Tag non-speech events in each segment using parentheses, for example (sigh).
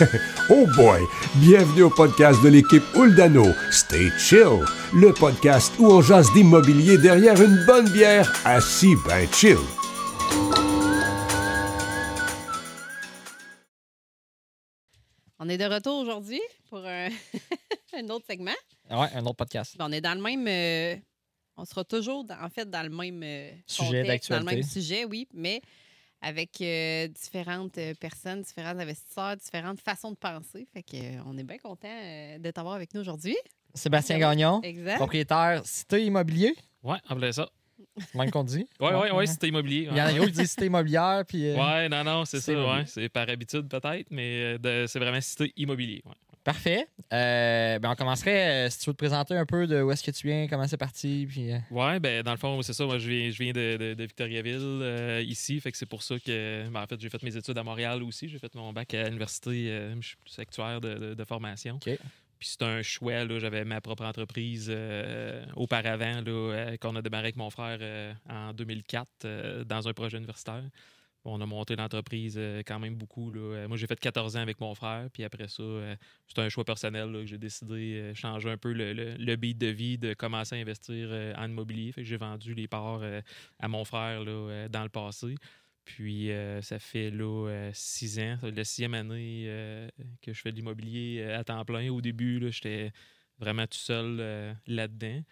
(laughs) oh boy! Bienvenue au podcast de l'équipe Uldano. Stay chill, le podcast où on jase d'immobilier derrière une bonne bière, assis ben chill. On est de retour aujourd'hui pour un, (laughs) un autre segment. Ouais, un autre podcast. Bon, on est dans le même. euh, on sera toujours, dans- en fait, dans le même euh, Sujet contexte, dans le d'actualité. même sujet, oui, mais avec euh, différentes euh, personnes, différents investisseurs, différentes façons de penser. Fait que euh, on est bien content euh, de t'avoir avec nous aujourd'hui. Sébastien Oui. Gagnon, Exact. propriétaire Cité Immobilier, Ouais, en plein ça. c'est même qu'on dit. Ouais, ouais, ouais, c'était immobilier. Il y en a qui dit Cité Immobilière, puis. euh, Ouais, non, non, c'est Cité ça, ouais. C'est par habitude peut-être, mais c'est vraiment cité immobilier. ouais. Parfait. Euh, ben on commencerait, euh, si tu veux te présenter un peu de où est-ce que tu viens, comment c'est parti, puis. euh, Ouais, ben dans le fond, c'est ça. Moi, je viens, je viens de, de- de Victoriaville, ici. Fait que c'est pour ça que, ben, en fait, j'ai fait mes études à Montréal aussi. J'ai fait mon bac à l'université. je suis plus actuaire de, de- formation. Puis c'est un choix. J'avais ma propre entreprise auparavant, qu'on a démarré avec mon frère en 2004 euh, dans un projet universitaire. On a monté l'entreprise euh, quand même beaucoup. là. Euh, Moi, j'ai fait 14 ans avec mon frère. Puis après ça, euh, c'était un choix personnel que j'ai décidé de changer un peu le, le, le beat de vie, de commencer à investir euh, en immobilier. J'ai vendu les parts euh, à mon frère là, euh, dans le passé. Puis euh, ça fait là euh, six ans, la sixième année euh, que je fais de l'immobilier euh, à temps plein. Au début, j'étais vraiment tout seul euh, là-dedans.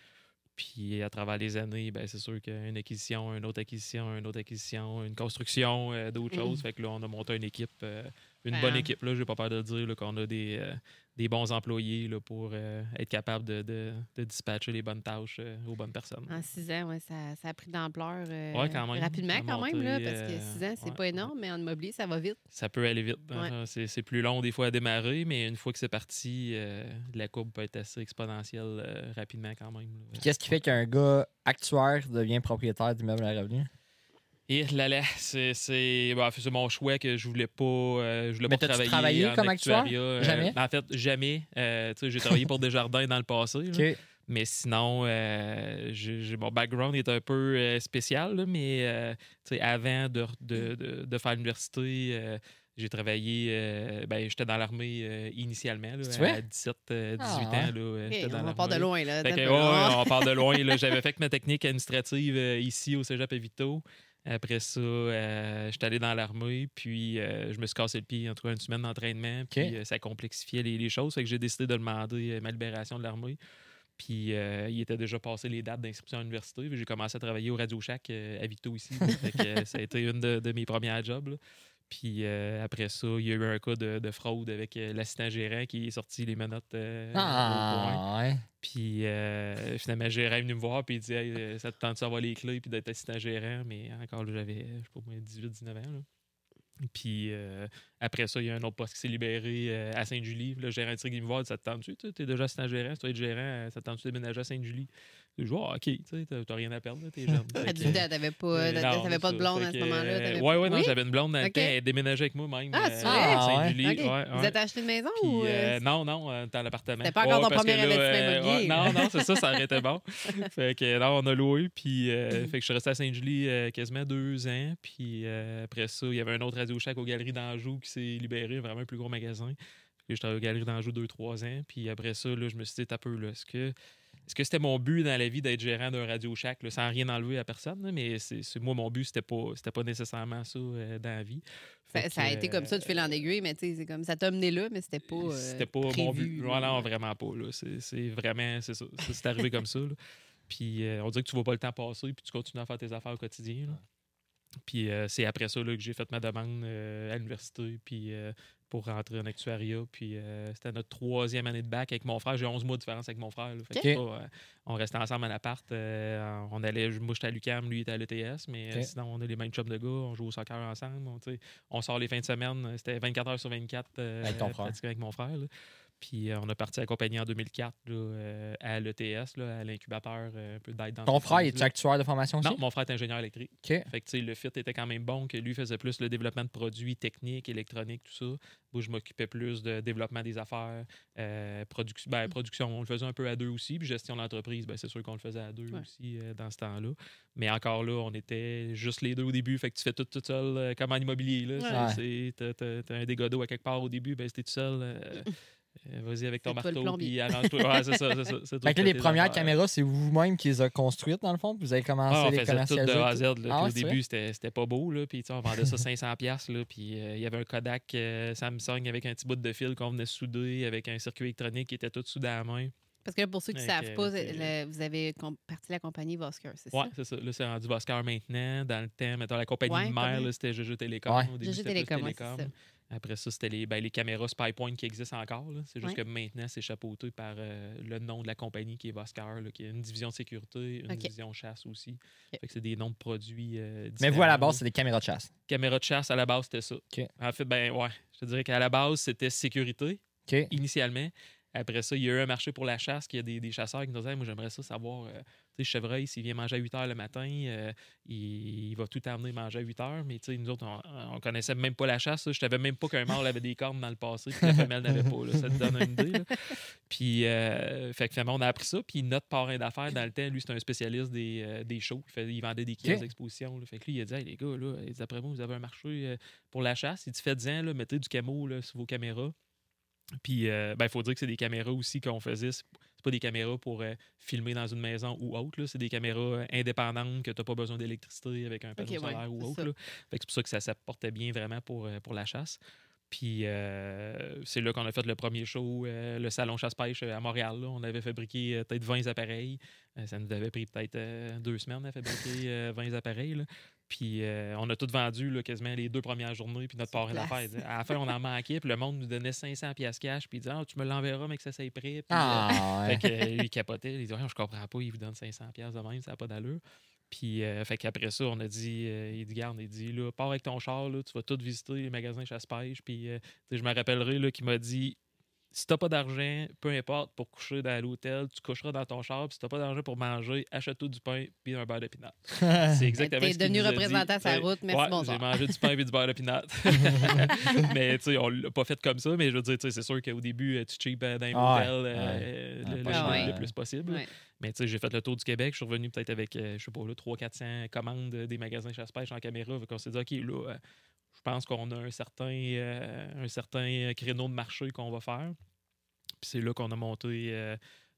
Puis à travers les années, ben, c'est sûr qu'une acquisition, une autre acquisition, une autre acquisition, une construction, euh, d'autres Mhm. choses. Fait que là, on a monté une équipe, euh, une Ah. bonne équipe. Là, j'ai pas peur de le dire, qu'on a des, euh, des bons employés là, pour euh, être capable de, de- de dispatcher les bonnes tâches euh, aux bonnes personnes. En six ans, ouais, ça, ça a pris d'ampleur euh, Ouais, quand même. rapidement, quand même, là, parce que euh, six ans, c'est ouais, pas ouais. énorme, mais en immobilier, ça va vite. Ça peut aller vite. hein. Ouais. C'est, c'est plus long des fois à démarrer, mais une fois que c'est parti, euh, la courbe peut être assez exponentielle euh, rapidement quand même. qu'est-ce qui fait qu'un gars actuaire devient propriétaire d'immeuble à revenu? Et là, là, c'est, c'est, bah, c'est mon choix que je voulais pas, euh, je voulais Mais pas travailler travaillé en comme actuaire? euh, Jamais? ben, en fait, jamais. Euh, tu sais, j'ai travaillé pour Desjardins dans le passé. Mais sinon, euh, j'ai, mon background est un peu spécial, là, mais euh, tu sais, avant de, de, de- de faire l'université, euh, j'ai travaillé, euh, ben, j'étais dans l'armée euh, initialement, là, C'est vrai? à 17, euh, 18 Ah, ans. Là, dans on part de loin, là. Que, ouais, on part de loin. là. J'avais fait ma technique administrative euh, ici au Cégep à Vito. Après ça, euh, j'étais allé dans l'armée, puis euh, je me suis cassé le pied en tout cas une semaine d'entraînement, puis euh, ça complexifiait les, les choses. Fait que j'ai décidé de demander euh, ma libération de l'armée. Puis il était déjà passé les dates d'inscription à l'université. Puis J'ai commencé à travailler au Radio Shack à Vito ici. là. Fait que, ça a été une de, de mes premières jobs. là. Puis euh, après ça, il y a eu un cas de, de fraude avec euh, l'assistant gérant qui est sorti les menottes euh. Ah, ouais. Puis finalement, le gérant est venu me voir puis il dit Hey, Ça te tente de savoir les clés puis d'être assistant gérant? Mais encore là, j'avais, je sais pas moi, 18-19 ans. là. Puis après ça, il y a un autre poste qui s'est libéré à Sainte-Julie. Le gérant de venu me voir, ça te tente-tu? Tu es déjà assistant gérant, si tu être gérant, ça te tente-tu de déménager à Sainte-Julie Je dis Ah, ok, tu sais, t'as t'as rien à perdre, là, t'es jeune. À (laughs) Fait que- 18 ans, t'avais pas, t'avais pas de blonde à ce moment-là. euh, Ouais, ouais, non, Oui? j'avais une blonde. Elle déménageait avec moi même. Ah, euh, c'est? Ah, ouais, Vous êtes acheté une maison ou. euh, non, non, dans l'appartement. C'était pas encore ton premier investissement immobilier, non, non, c'est ça, ça aurait été bon. (laughs) fait que là, on a loué, puis (clears throat) fait que je suis resté à Saint-Julie quasiment deux ans. Puis après ça, il y avait un autre Radio Shack aux Galeries d'Anjou qui s'est libéré, vraiment un plus gros magasin. Puis je travaillé aux Galeries d'Anjou deux, trois ans. Puis après ça, là, je me suis dit, t'as peu, là, est-ce que. Est-ce que c'était mon but dans la vie d'être gérant d'un Radio Shack, là, sans rien enlever à personne, là, mais c'est, c'est- moi, mon but, c'était pas, c'était pas nécessairement ça euh, dans la vie. Ça, a été comme ça de fil en aiguille, mais tu sais, c'est comme ça t'a mené là, mais c'était pas. euh, c'était pas mon but. là. Ouais, non, vraiment pas. là. C'est, c'est vraiment, c'est ça. Ça, C'est arrivé comme ça. là. Puis euh, on dirait que tu vois pas le temps passer, puis tu continues à faire tes affaires au quotidien. là. Puis euh, c'est après ça là, que j'ai fait ma demande euh, à l'université, puis euh, pour rentrer en actuariat. Puis euh, c'était notre troisième année de bac avec mon frère. J'ai 11 mois de différence avec mon frère. là. Fait que Ok. pas, euh, on restait ensemble à l'appart. euh, on allait, moi, j'étais à l'UCAM, lui, était à l'ETS, mais sinon, on a les mêmes chums de gars. On joue au soccer ensemble. On, sort les fins de semaine. C'était 24 heures sur 24 euh, Avec ton frère. avec mon frère. là. Puis euh, on a parti accompagner en 2004 là, euh, à l'ETS, là, à l'incubateur, euh, un peu d'aide dans Ton frère, est actuaire de formation aussi? Non, mon frère est ingénieur électrique. OK. Fait que, tu sais, le fit était quand même bon, que lui faisait plus le développement de produits techniques, électroniques, tout ça. Moi, je m'occupais plus de développement des affaires, euh, production. Ben, production, on le faisait un peu à deux aussi. Puis gestion d'entreprise, ben, c'est sûr qu'on le faisait à deux Ouais. aussi euh, dans ce temps-là. Mais encore là, on était juste les deux au début. Fait que tu fais tout tout seul, euh, comme en immobilier. Là. Ouais. C'est- t'as un dégât d'eau à quelque part au début, ben, c'était tout seul. (laughs) euh, Vas-y avec ton marteau, puis arrange-toi. Ouais, c'est ça, c'est ça. c'est (laughs) tout Fait que là, fait les premières affaires. caméras, c'est vous-même qui les a construites, dans le fond? puis Vous avez commencé Ah, à on les faisait tout de commercialiser? A à Z. là. Ah au début, c'était pas beau. Là. Puis on vendait ça (laughs) 500$. piastres, Là, puis euh, il y avait un Kodak euh, Samsung avec un petit bout de fil qu'on venait souder avec un circuit électronique qui était tout soudé à la main. Parce que là, pour ceux qui ne savent pas, le- vous avez parti la compagnie Vosker, c'est Ouais, ça? c'est ça. Là, c'est rendu Boscar maintenant. Dans le temps, mettons, la compagnie Ouais, de mère, c'était GG Télécom. Ouais. Au début, Télécom, ça. Après ça, c'était les, ben, les caméras SpyPoint qui existent encore. C'est juste Ouais. que maintenant, c'est chapeauté par euh, le nom de la compagnie qui est Voscar, là, qui a une division sécurité, une division chasse aussi. Ok. Fait que c'est des noms de produits euh, Mais vous, à la base, c'est des caméras de chasse. Caméra de chasse, à la base, c'était ça. En fait, ben ouais, je te dirais qu'à la base, c'était sécurité, initialement. Après ça, il y a eu un marché pour la chasse, qu'il y a des, des chasseurs qui nous disaient Moi, j'aimerais ça savoir, euh, tu sais, chevreuil, s'il vient manger à 8 h le matin, euh, il, il va tout amener manger à 8 h. Mais tu sais, nous autres, on, on connaissait même pas la chasse. là. Je savais même pas qu'un mâle avait des cornes dans le passé, puis que la femelle n'avait pas. là. Ça te donne une idée. là. Puis, euh, fait que finalement, on a appris ça. Puis, notre parrain d'affaires, dans le temps, lui, c'est un spécialiste des, des shows. Il, fait- il vendait des kiosques OK. d'exposition. Fait que lui, il a dit Hey, les gars, là, il dit, après moi, vous avez un marché pour la chasse. Il dit Faites-en, mettez du camo sur vos caméras. Puis, il ben, faut dire que c'est des caméras aussi qu'on faisait. C'est pas des caméras pour euh, filmer dans une maison ou autre. C'est des caméras euh, indépendantes que tu n'as pas besoin d'électricité avec un panneau solaire ou autre. c'est pour ça que ça s'apportait bien vraiment pour, euh, pour la chasse. Puis euh, c'est là qu'on a fait le premier show, euh, le salon chasse-pêche euh, à Montréal. là. On avait fabriqué euh, peut-être 20 appareils. Euh, ça nous avait pris peut-être euh, deux semaines à fabriquer euh, 20 appareils. là. Puis euh, on a tout vendu là, quasiment les deux premières journées. Puis notre place. d'affaires, à la fin, on en manquait. Puis le monde nous donnait 500 pièces cash. Puis il dit ah, Tu me l'enverras, mais que ça s'est prêt. Puis, euh, Ah, (laughs) ouais. fait que, euh, lui, il capotait. Il dit Ouais, Je comprends pas, il vous donne 500$ piastres de même, ça n'a pas d'allure. Puis, euh, fait qu'après ça, on a dit, euh, il dit, garde, il dit, là, pars avec ton char, là, tu vas tout visiter les magasins chasse-pêche. Puis, euh, je me rappellerai qu'il m'a dit, si t'as pas d'argent, peu importe, pour coucher dans l'hôtel, tu coucheras dans ton char. Puis, si t'as pas d'argent pour manger, achète-toi du pain puis un beurre de pinot. (laughs) C'est exactement T'es ce devenu représentant sur la Fait- route. Merci, ouais, bonsoir. J'ai mangé du pain et du beurre de pinot. (laughs) (laughs) mais tu sais, on l'a pas fait comme ça. Mais je veux dire, c'est sûr qu'au début, euh, tu cheap euh, dans les Ah ouais, hôtels euh, ouais. le, Ah, le- plus possible. Mais tu sais, j'ai fait le tour du Québec. Je suis revenu peut-être avec, euh, je sais pas, là, 300-400 commandes euh, des magasins chasse-pêche en caméra. Fait qu'on s'est dit, OK, là, euh, je pense qu'on a un certain, euh, un certain créneau de marché qu'on va faire. Puis c'est là qu'on a monté euh,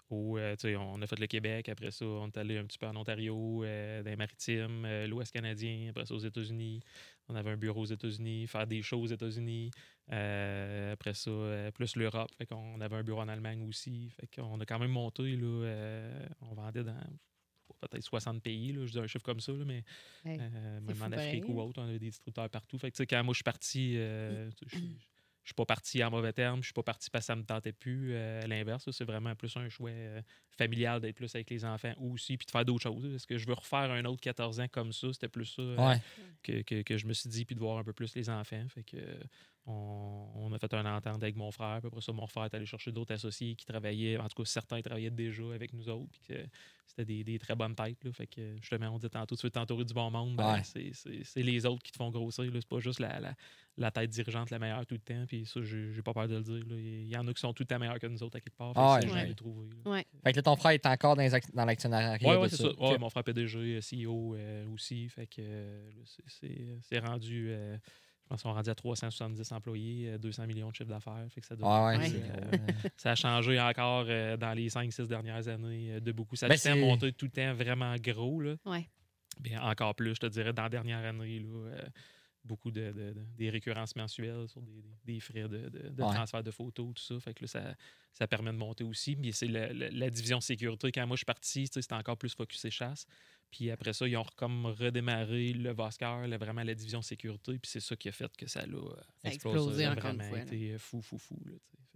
au. euh, on a fait le Québec. Après ça, on est allé un petit peu en Ontario, euh, dans les maritimes, euh, l'Ouest canadien. Après ça, aux États-Unis. On avait un bureau aux États-Unis, faire des shows aux États-Unis. Euh, après ça, euh, plus l'Europe. Fait qu'on avait un bureau en Allemagne aussi. Fait qu'on a quand même monté. Là, euh, on vendait dans peut-être 60 pays. Là, je dis un chiffre comme ça, là, mais Hey, euh, même en Afrique ou autre, on avait des distributeurs partout. Fait que, tu sais, quand moi je suis parti, euh, sais, je suis- pas parti en mauvais termes, je suis pas parti parce que ça me tentait plus. euh, à l'inverse, c'est vraiment plus un choix euh, familial d'être plus avec les enfants aussi, puis de faire d'autres choses. Est-ce que je veux refaire un autre 14 ans comme ça? C'était plus ça. euh, Ouais. que, que- que je me suis dit, puis de voir un peu plus les enfants. Fait que euh, on, on a fait un entente avec mon frère. Puis après ça, mon frère est allé chercher d'autres associés qui travaillaient, en tout cas certains travaillaient déjà avec nous autres. Puis que c'était des, des très bonnes têtes. Là. Fait que justement, on dit tantôt, tu veux t'entourer du bon monde, ben, Ouais. c'est- c'est c'est les autres qui te font grossir. là. C'est pas juste la, la, la tête dirigeante la meilleure tout le temps. Puis ça, j'ai j'ai pas peur de le dire. là. Il y en a qui sont tout le temps meilleurs que nous autres à quelque part. Fait que Ah ouais. juste de Ouais. les trouver. là. Ouais. Fait que là, ton frère est encore dans, dans l'actionnariat. Oui, ouais, c'est ça. Ouais, mon frère PDG, euh, CEO euh, aussi. Fait que euh, c'est- c'est c'est rendu, euh, je pense qu'on est rendu à 370 employés, euh, 200 millions de chiffre d'affaires. Fait que ça, doit- Ah ouais, Ouais. c'est Euh, (laughs) ça a changé encore euh, dans les 5-6 dernières années euh, de beaucoup. Ça a Ben, c'est- monté tout le temps vraiment gros. Là. Ouais. Bien, encore plus, je te dirais, dans la dernière année. Là, euh, beaucoup de, de- de- des récurrences mensuelles sur des, des- des frais de, de- de Ouais. transfert de photos, tout ça. Fait que là, ça, ça permet de monter aussi. Mais c'est la, la- la division sécurité. Quand moi, je suis parti, c'était encore plus focusé chasse. Puis après ça, ils ont comme redémarré le Voscar, là, vraiment la division sécurité. Puis c'est ça qui a fait que ça l'a euh, Ça explosé ça a encore une vraiment fois. là. euh, fou, fou, fou.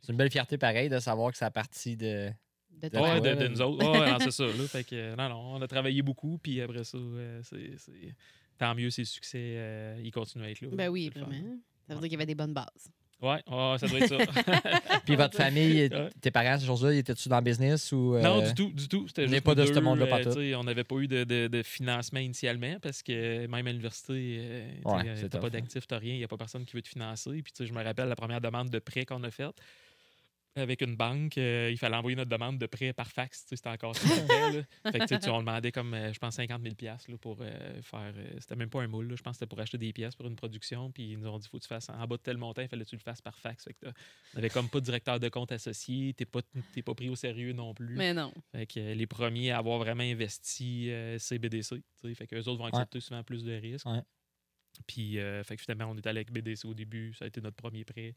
C'est une belle fierté pareil de savoir que ça a parti de. De Ouais, toi. Ouais, de, nous autres. Ouais, non, c'est (laughs) ça. Là. Fait que, euh, non, non, on a travaillé beaucoup, puis après ça, euh, c'est, c'est- tant mieux, c'est le succès, euh, il continue à être là. Ben oui, vraiment. Ça veut Ouais. dire qu'il y avait des bonnes bases. Ouais, ouais, ça doit être ça. (laughs) Puis votre famille, tes parents, ces choses-là, ils étaient-tu dans le business ou. Non, euh, du tout, du tout. C'était on n'est juste pas de ce deux, monde-là euh, On n'avait pas eu de, de- de financement initialement parce que même à l'université, euh, tu t'as pas hein. d'actif, t'as rien, il n'y a pas personne qui veut te financer. Puis je me rappelle la première demande de prêt qu'on a faite avec une banque, euh, il fallait envoyer notre demande de prêt par fax. tu sais, C'était encore là. (laughs) Fait que, tu on demandait comme, euh, je pense, 50 000 piastres, là, pour euh, faire. euh, c'était même pas un moule. là. Je pense que c'était pour acheter des pièces pour une production. Puis ils nous ont dit, faut que tu fasses en bas de tel montant, il fallait que tu le fasses par fax. Fait que on avait comme pas de directeur de compte associé. T'es pas, t'es pas pris au sérieux non plus. Mais non. Fait que euh, les premiers à avoir vraiment investi euh, CBDC. tu sais. Fait qu'eux autres vont accepter souvent plus de risques. Ouais. Puis, euh, fait que finalement, on est allé avec BDC au début. Ça a été notre premier prêt.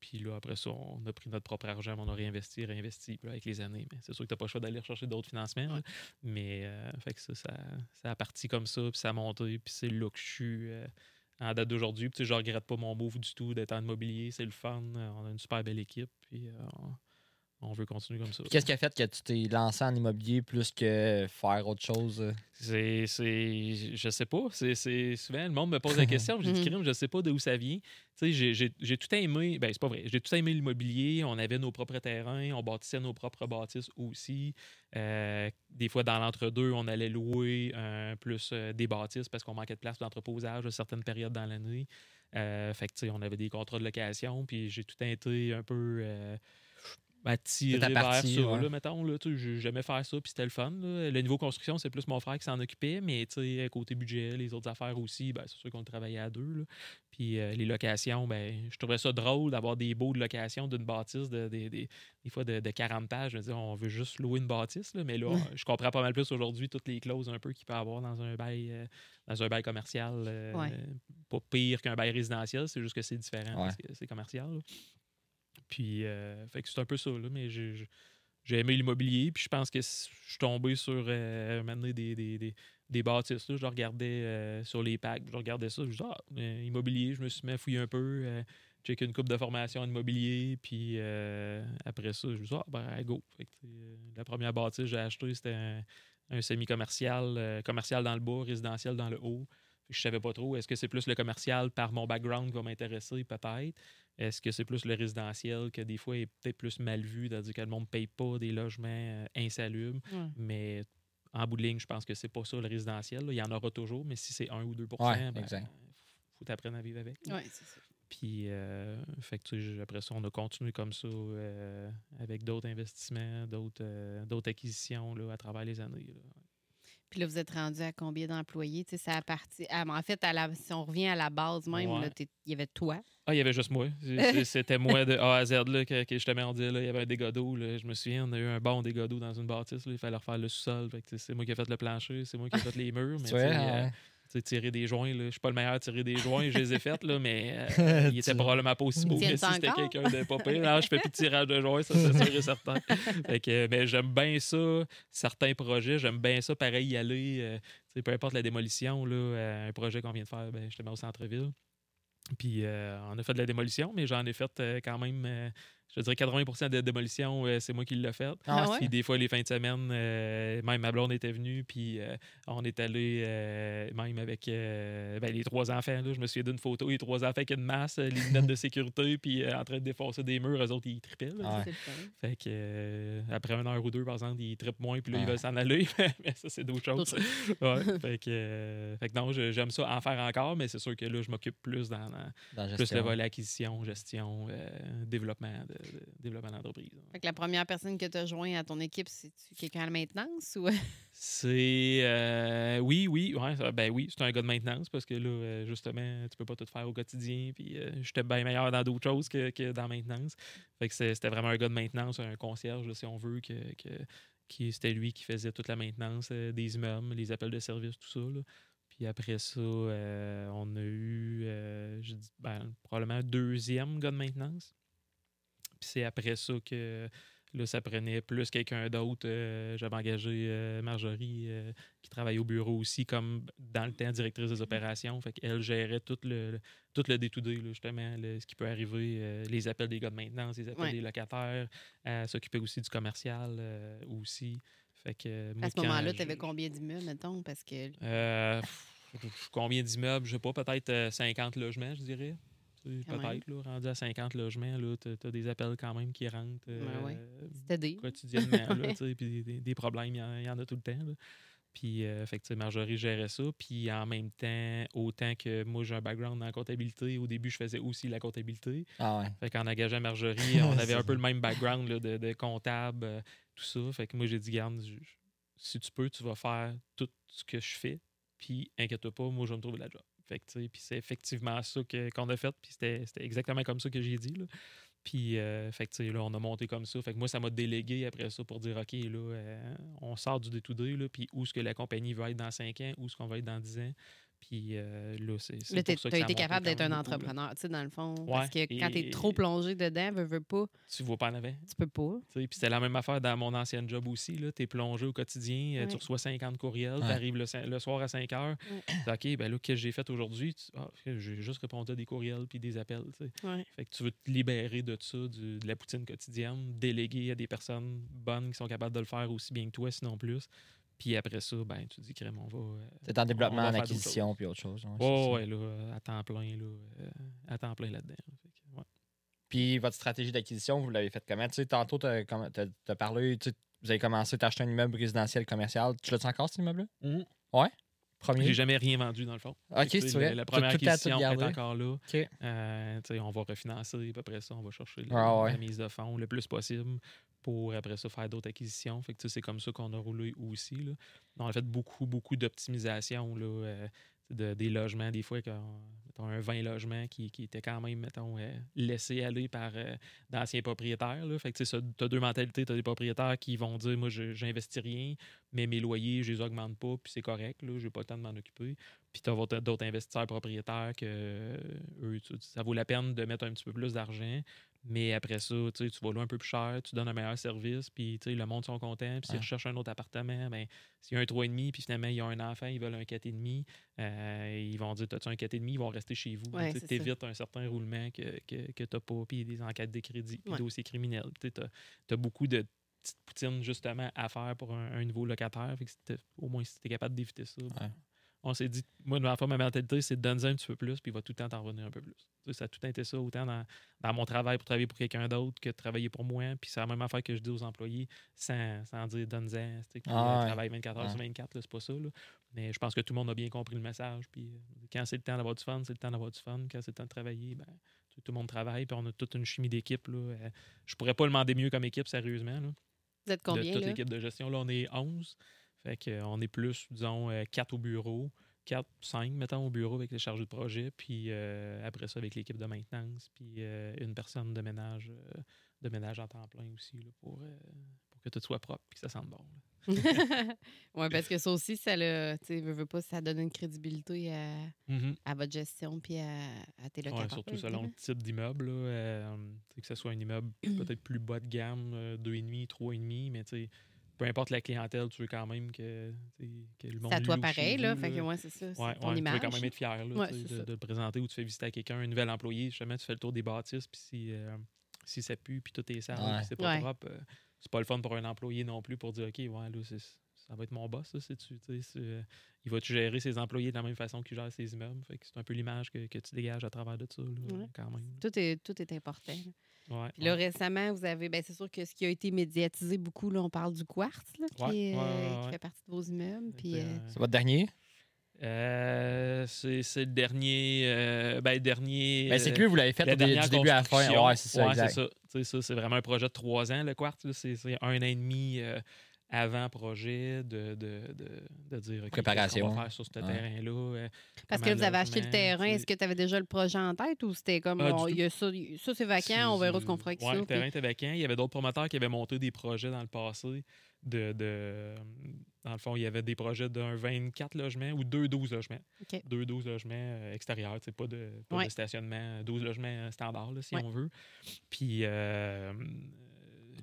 Puis là, après ça, on a pris notre propre argent, mais on a réinvesti, réinvesti puis là, avec les années. Mais c'est sûr que tu n'as pas le choix d'aller rechercher d'autres financements. là. Mais euh, fait que ça, ça, ça a parti comme ça, puis ça a monté. Puis c'est là que je suis euh, en date d'aujourd'hui. Puis je regrette pas mon move du tout d'être en immobilier. C'est le fun. Euh, On a une super belle équipe. Puis euh, on, on veut continuer comme ça. Qu'est-ce qui a fait que tu t'es lancé en immobilier plus que faire autre chose? C'est, c'est, je sais pas. C'est, c'est souvent le monde me pose la (laughs) question. J'ai dit, Mhm. crime, je sais pas d'où ça vient. Tu sais, j'ai, j'ai, tout aimé. Ben, c'est pas vrai. J'ai tout aimé l'immobilier. On avait nos propres terrains. On bâtissait nos propres bâtisses aussi. Euh, des fois, dans l'entre-deux, on allait louer euh, plus euh, des bâtisses parce qu'on manquait de place d'entreposage à certaines périodes dans l'année. Euh, fait que, tu sais, on avait des contrats de location. Puis j'ai tout été un peu. Attiré ta vers partie, ça, ouais. là, mettons. Là, j'ai jamais fait ça, puis c'était le fun. là. Le niveau construction, c'est plus mon frère qui s'en occupait, mais côté budget, les autres affaires aussi, ben, c'est sûr qu'on travaillait à deux. là. Puis euh, les locations, ben, je trouvais ça drôle d'avoir des beaux de location d'une bâtisse, de, des- des- des fois de, de 40 pages. Je me disais, on veut juste louer une bâtisse, là, mais là, Ouais. je comprends pas mal plus aujourd'hui toutes les clauses un peu qu'il peut y avoir dans un bail, euh, dans un bail commercial. euh, Ouais. Pas pire qu'un bail résidentiel, c'est juste que c'est différent Ouais. parce que c'est commercial. Puis, euh, fait que c'est un peu ça, là, mais j'ai- j'ai j'ai aimé l'immobilier, puis je pense que je suis tombé sur euh, des, des, des, des bâtisses. Là. Je regardais euh, sur les packs, je regardais ça, je disais, ah, euh, immobilier, je me suis mis à fouiller un peu, checké une coupe de formation en immobilier, puis après ça, je me suis dit, ah, ben, go. Fait que, la première bâtisse que j'ai achetée, c'était un, un semi-commercial, commercial dans le bas, résidentiel dans le haut. Je savais pas trop. Est-ce que c'est plus le commercial par mon background qui va m'intéresser, peut-être? Est-ce que c'est plus le résidentiel que des fois est peut-être plus mal vu, c'est-à-dire que le monde ne paye pas des logements euh, insalubres, Ouais. mais en bout de ligne, je pense que c'est pas ça le résidentiel. là. Il y en aura toujours, mais si c'est 1 ou 2 Ouais, ben, faut t'apprendre à vivre avec. Ouais, c'est ça. Puis, euh, fait que, après ça, on a continué comme ça euh, avec d'autres investissements, d'autres euh, d'autres acquisitions là, à travers les années. là. Puis là, vous êtes rendu à combien d'employés? Tu sais, ça a parti. ah, en fait, à la- si on revient à la base même, Ouais. il y avait toi. Ah, il y avait juste moi. (laughs) C'était moi de A à Z là, que, que justement on disait, là, il y avait un dégât d'eau. Je me souviens, on a eu un bon dégât d'eau dans une bâtisse. là. Il fallait refaire le sous-sol. C'est moi qui ai fait le plancher, c'est moi qui ai fait les murs. (laughs) Mais vois, tu sais, tu sais, tirer des joints, là, je suis pas le meilleur à tirer des joints, je les ai faites, là, mais (laughs) euh, il était probablement pas aussi beau que si c'était quelqu'un de pas (laughs) pire. Je fais plus de tirage de joints, ça c'est sûr et certain. Fait que, mais j'aime bien ça, certains projets, j'aime bien ça, pareil, y aller, euh, tu sais, peu importe la démolition, là, euh, un projet qu'on vient de faire, ben, justement au centre-ville. Puis euh, on a fait de la démolition, mais j'en ai fait euh, quand même, euh, je dirais 80% de démolition, euh, c'est moi qui l'ai fait. Ah Ah, ouais? Puis des fois, les fins de semaine, euh, même ma blonde était venue, puis euh, on est allé euh, même avec euh, ben, les trois enfants. Là, je me souviens d'une photo, les trois enfants avec une masse, les lunettes de sécurité, (laughs) puis euh, en train de défoncer des murs, eux autres, ils trippaient. là. Ah ouais. Fait que euh, après une heure ou deux, par exemple, ils trippent moins, puis là, Ah. ils veulent s'en aller. (laughs) mais ça, c'est d'autres choses. (laughs) Fait, que, euh, fait que non, j'aime ça en faire encore, mais c'est sûr que là, je m'occupe plus dans, dans- Dans la plus le gestion. volet acquisition, gestion, euh, développement de, de- développement d'entreprise. Fait que la première personne que tu as joint à ton équipe, c'est-tu quelqu'un à la maintenance ou? (laughs) C'est. euh, oui, oui, ouais, ben oui, c'est un gars de maintenance parce que là, euh, justement, tu peux pas tout faire au quotidien. Puis euh, j'étais bien meilleur dans d'autres choses que, que dans la maintenance. Fait que c'est- c'était vraiment un gars de maintenance, un concierge, là, si on veut, que, que- qui c'était lui qui faisait toute la maintenance euh, des immeubles, les appels de service, tout ça. là. Puis après ça, euh, on a eu, euh, je dis, ben, probablement un deuxième gars de maintenance. Puis c'est après ça que là, ça prenait plus quelqu'un d'autre. Euh, J'avais engagé euh, Marjorie, euh, qui travaille au bureau aussi, comme dans le temps directrice des opérations. Fait qu'elle gérait tout le, tout le day-to-day, là, justement, le- ce qui peut arriver, les appels des gars de maintenance, les appels Ouais. des locataires. Elle s'occupait aussi du commercial aussi. Fait que, moi, À ce moment-là, tu avais combien d'immeubles, mettons? Parce que. combien d'immeubles? Je sais pas, peut-être euh, 50 logements, je dirais. Peut-être, là, rendu à 50 logements, tu as, des appels quand même qui rentrent euh, ouais. Quotidiennement. là, (laughs) puis des, des- des problèmes, il y, en- y en a tout le temps. là. Puis, euh, fait que, tu sais, Marjorie gérait ça. Puis, en même temps, autant que moi, j'ai un background dans la comptabilité, au début, je faisais aussi la comptabilité. Ah ouais. Fait qu'en engageant Marjorie, (laughs) on avait un peu le même background là, de, de comptable, euh, tout ça. Fait que moi, j'ai dit, garde, si tu peux, tu vas faire tout ce que je fais. Puis, inquiète-toi pas, moi, je vais me trouver la job. Fait puis c'est effectivement ça qu'on a fait. Puis, c'était exactement comme ça que j'ai dit. Puis, euh, fait que, là, on a monté comme ça. Fait que moi, ça m'a délégué après ça pour dire, OK, là, euh, on sort du day-to-day, là, puis où est-ce que la compagnie va être dans 5 ans, où est-ce qu'on va être dans 10 ans. Puis, euh, là, c'est Là, tu as été capable d'être un entrepreneur, tu sais, dans le fond. parce que quand tu es trop plongé dedans, veux, veux pas, Tu vois pas en avant. tu peux pas. Puis c'était la même affaire dans mon ancien job aussi. Tu es plongé au quotidien, euh, tu reçois 50 courriels, Ouais. tu arrives le, soir à 5 heures. Ouais. tu dis, OK, ben là, qu'est-ce que j'ai fait aujourd'hui? Ah, j'ai juste répondu à des courriels puis des appels. Fait que tu veux te libérer de ça, du- de la poutine quotidienne, déléguer à des personnes bonnes qui sont capables de le faire aussi bien que toi, sinon plus. Puis après ça, ben, tu dis, crème, on va. euh, C'est en développement, en acquisition, puis autre chose. ouais, c'est Ouais, là, à temps plein, là, euh, à temps plein là-dedans. ouais. Puis votre stratégie d'acquisition, vous l'avez faite comment? Tu sais, tantôt, tu as, parlé, vous avez commencé à acheter un immeuble résidentiel commercial. Tu l'as encore, cet immeuble-là? Ouais? Premier? J'ai jamais rien vendu, dans le fond. Ok, c'est vrai. La, première tout acquisition est encore là. OK. Euh, tu sais, on va refinancer, puis après ça, on va chercher la, Ah ouais. la mise de fonds le plus possible pour après ça faire d'autres acquisitions. Fait que c'est comme ça qu'on a roulé aussi. Là. On a fait beaucoup, beaucoup d'optimisation euh, de, des logements. Des fois, quand, mettons, un 20 logements qui, qui était quand même, mettons, euh, laissé aller par euh, d'anciens propriétaires. Là. Fait que tu as deux mentalités. Tu as des propriétaires qui vont dire Moi, j'investis rien, mais mes loyers, je les augmente pas, puis c'est correct. Je n'ai pas le temps de m'en occuper. Puis tu as d'autres investisseurs propriétaires que eux, ça vaut la peine de mettre un petit peu plus d'argent. Mais après ça, tu vas louer un peu plus cher, tu donnes un meilleur service, puis le monde sont contents. Puis s'ils Ouais. recherchent un autre appartement, ben, s'il y a un 3,5, puis finalement, il y a un enfant, ils veulent un 4,5, euh, ils vont dire T'as-tu un 4,5 Ils vont rester chez vous. Ouais, tu évites un certain roulement que, que, que tu n'as pas, puis des enquêtes de crédit, puis Ouais. dossiers criminels. Tu as, beaucoup de petites poutines, justement, à faire pour un, un nouveau locataire. Fait que au moins, si tu es capable d'éviter ça, ben. On s'est dit, moi, dans la fois, ma mentalité, c'est de donner un petit peu plus, puis il va tout le temps t'en revenir un peu plus. Tu sais, ça a tout le temps été ça, autant dans, dans mon travail pour travailler pour quelqu'un d'autre que de travailler pour moi. Puis c'est la même affaire que je dis aux employés, sans, sans dire donne-en, tu sais, Ah ouais. travaillent 24 heures Ouais. sur 24, là, c'est pas ça. là. Mais je pense que tout le monde a bien compris le message. Puis euh, quand c'est le temps d'avoir du fun, c'est le temps d'avoir du fun. Quand c'est le temps de travailler, ben, tout, tout le monde travaille, puis on a toute une chimie d'équipe. là. Euh, je pourrais pas demander mieux comme équipe, sérieusement. là Vous êtes combien, de toute là? l'équipe de gestion. Là, on est 11. Fait que, euh, on est plus, disons, 4 au bureau. 4, 5, mettons, au bureau avec les chargés de projet. Puis euh, après ça, avec l'équipe de maintenance. Puis euh, une personne de ménage, euh, de ménage en temps plein aussi là, pour, euh, pour que tout soit propre et que ça sente bon. (laughs) oui, parce que ça aussi, ça le, veux, veux pas, ça donne une crédibilité à, à votre gestion puis à, à tes Ouais, locataires. surtout là, selon le type d'immeuble. euh, que ce soit un immeuble (clears throat) peut-être plus bas de gamme, euh, 2,5, 3,5, mais tu sais, peu importe la clientèle, tu veux quand même que, le monde C'est à toi pareil, là. vous, Fait que, ouais, c'est ça. C'est Ouais, ton ouais, image. Tu veux quand même être fier là, Ouais, de, de le présenter ou tu fais visiter à quelqu'un, un nouvel employé. Justement, tu fais le tour des bâtisses, puis si, euh, si ça pue, puis tout est sale, Ouais. puis c'est pas Ouais. propre, euh, c'est pas le fun pour un employé non plus pour dire OK, ouais, là, c'est- ça va être mon boss, ça, c'est-tu, tu euh, il va-tu gérer ses employés de la même façon qu'il gère ses immeubles? Fait que c'est un peu l'image que, que tu dégages à travers de ça, là, Ouais. quand même. Tout est, tout est important. Là. Ouais, Puis là, ouais. récemment, vous avez, ben, c'est sûr que ce qui a été médiatisé beaucoup, là, on parle du quartz, là, qui, Ouais, est, ouais, euh, ouais, qui ouais. fait partie de vos immeubles. Puis, euh, euh, C'est votre dernier? euh, c'est, c'est le dernier. euh, ben, dernier. Ben, c'est que lui, vous l'avez fait la du début à la fin. Ouais, c'est ça, exact. c'est ça. Tu sais, ça, c'est vraiment un projet de trois ans, le Quartz. C'est c'est un an et demi euh, avant projet de, de, de, de dire OK, Préparation. qu'est-ce qu'on va faire sur ce Ouais. terrain-là. euh, parce que là, vous avez acheté le terrain. Est-ce que tu avais déjà le projet en tête ou c'était comme, Ah, il y a ça, ça c'est vacant, on verra ce qu'on fera avec ouais, ça. Le puis- terrain était vacant. Il y avait d'autres promoteurs qui avaient monté des projets dans le passé. De, de- dans le fond, il y avait des projets d'un 24 logements ou deux 12 logements. Deux 12 logements euh, extérieurs, c'est pas, de, pas Ouais. de stationnement, 12 logements euh, standards, là, si Ouais. on veut. Puis euh,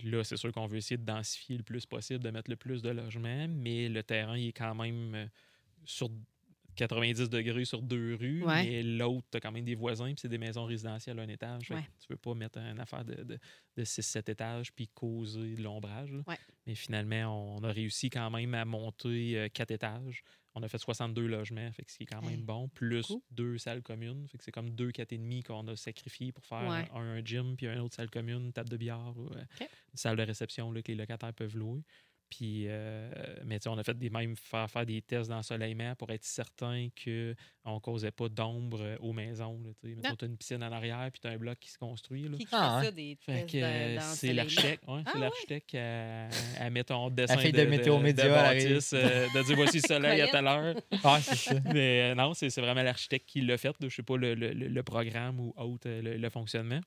là, c'est sûr qu'on veut essayer de densifier le plus possible, de mettre le plus de logements, mais le terrain il est quand même euh, sur 90 degrés sur deux rues, Ouais. mais l'autre, tu as quand même des voisins, puis c'est des maisons résidentielles à un étage. Ouais. Tu veux pas mettre une affaire de, de, de 6-7 étages puis causer de l'ombrage. Ouais. Mais finalement, on a réussi quand même à monter euh, quatre étages. On a fait 62 logements, fait que ce qui est quand même bon, plus deux salles communes. Fait que c'est comme deux quatre et demi qu'on a sacrifiés pour faire un, un gym puis une autre salle commune, une table de billard, ou, euh, une salle de réception là, que les locataires peuvent louer. Puis, euh, mais tu sais, on a fait des même faire, faire des tests d'ensoleillement pour être certain qu'on ne causait pas d'ombre euh, aux maisons. Là, tu Ah. t'as une piscine en arrière puis tu as un bloc qui se construit. Là. Qui, qui Ah, fait ouais. ça, des Fait tests euh, c'est d'ensoleillement? l'architecte, ouais, Ah, ouais? l'architecte qui a, à mettre ton dessin fille de, de Météo Média, de bâtisse, euh, de dire voici le (laughs) soleil à telle heure. Ah, c'est ça. (laughs) Mais euh, non, c'est c'est vraiment l'architecte qui l'a fait. Je sais pas le, le- le- programme ou autre, le, le fonctionnement.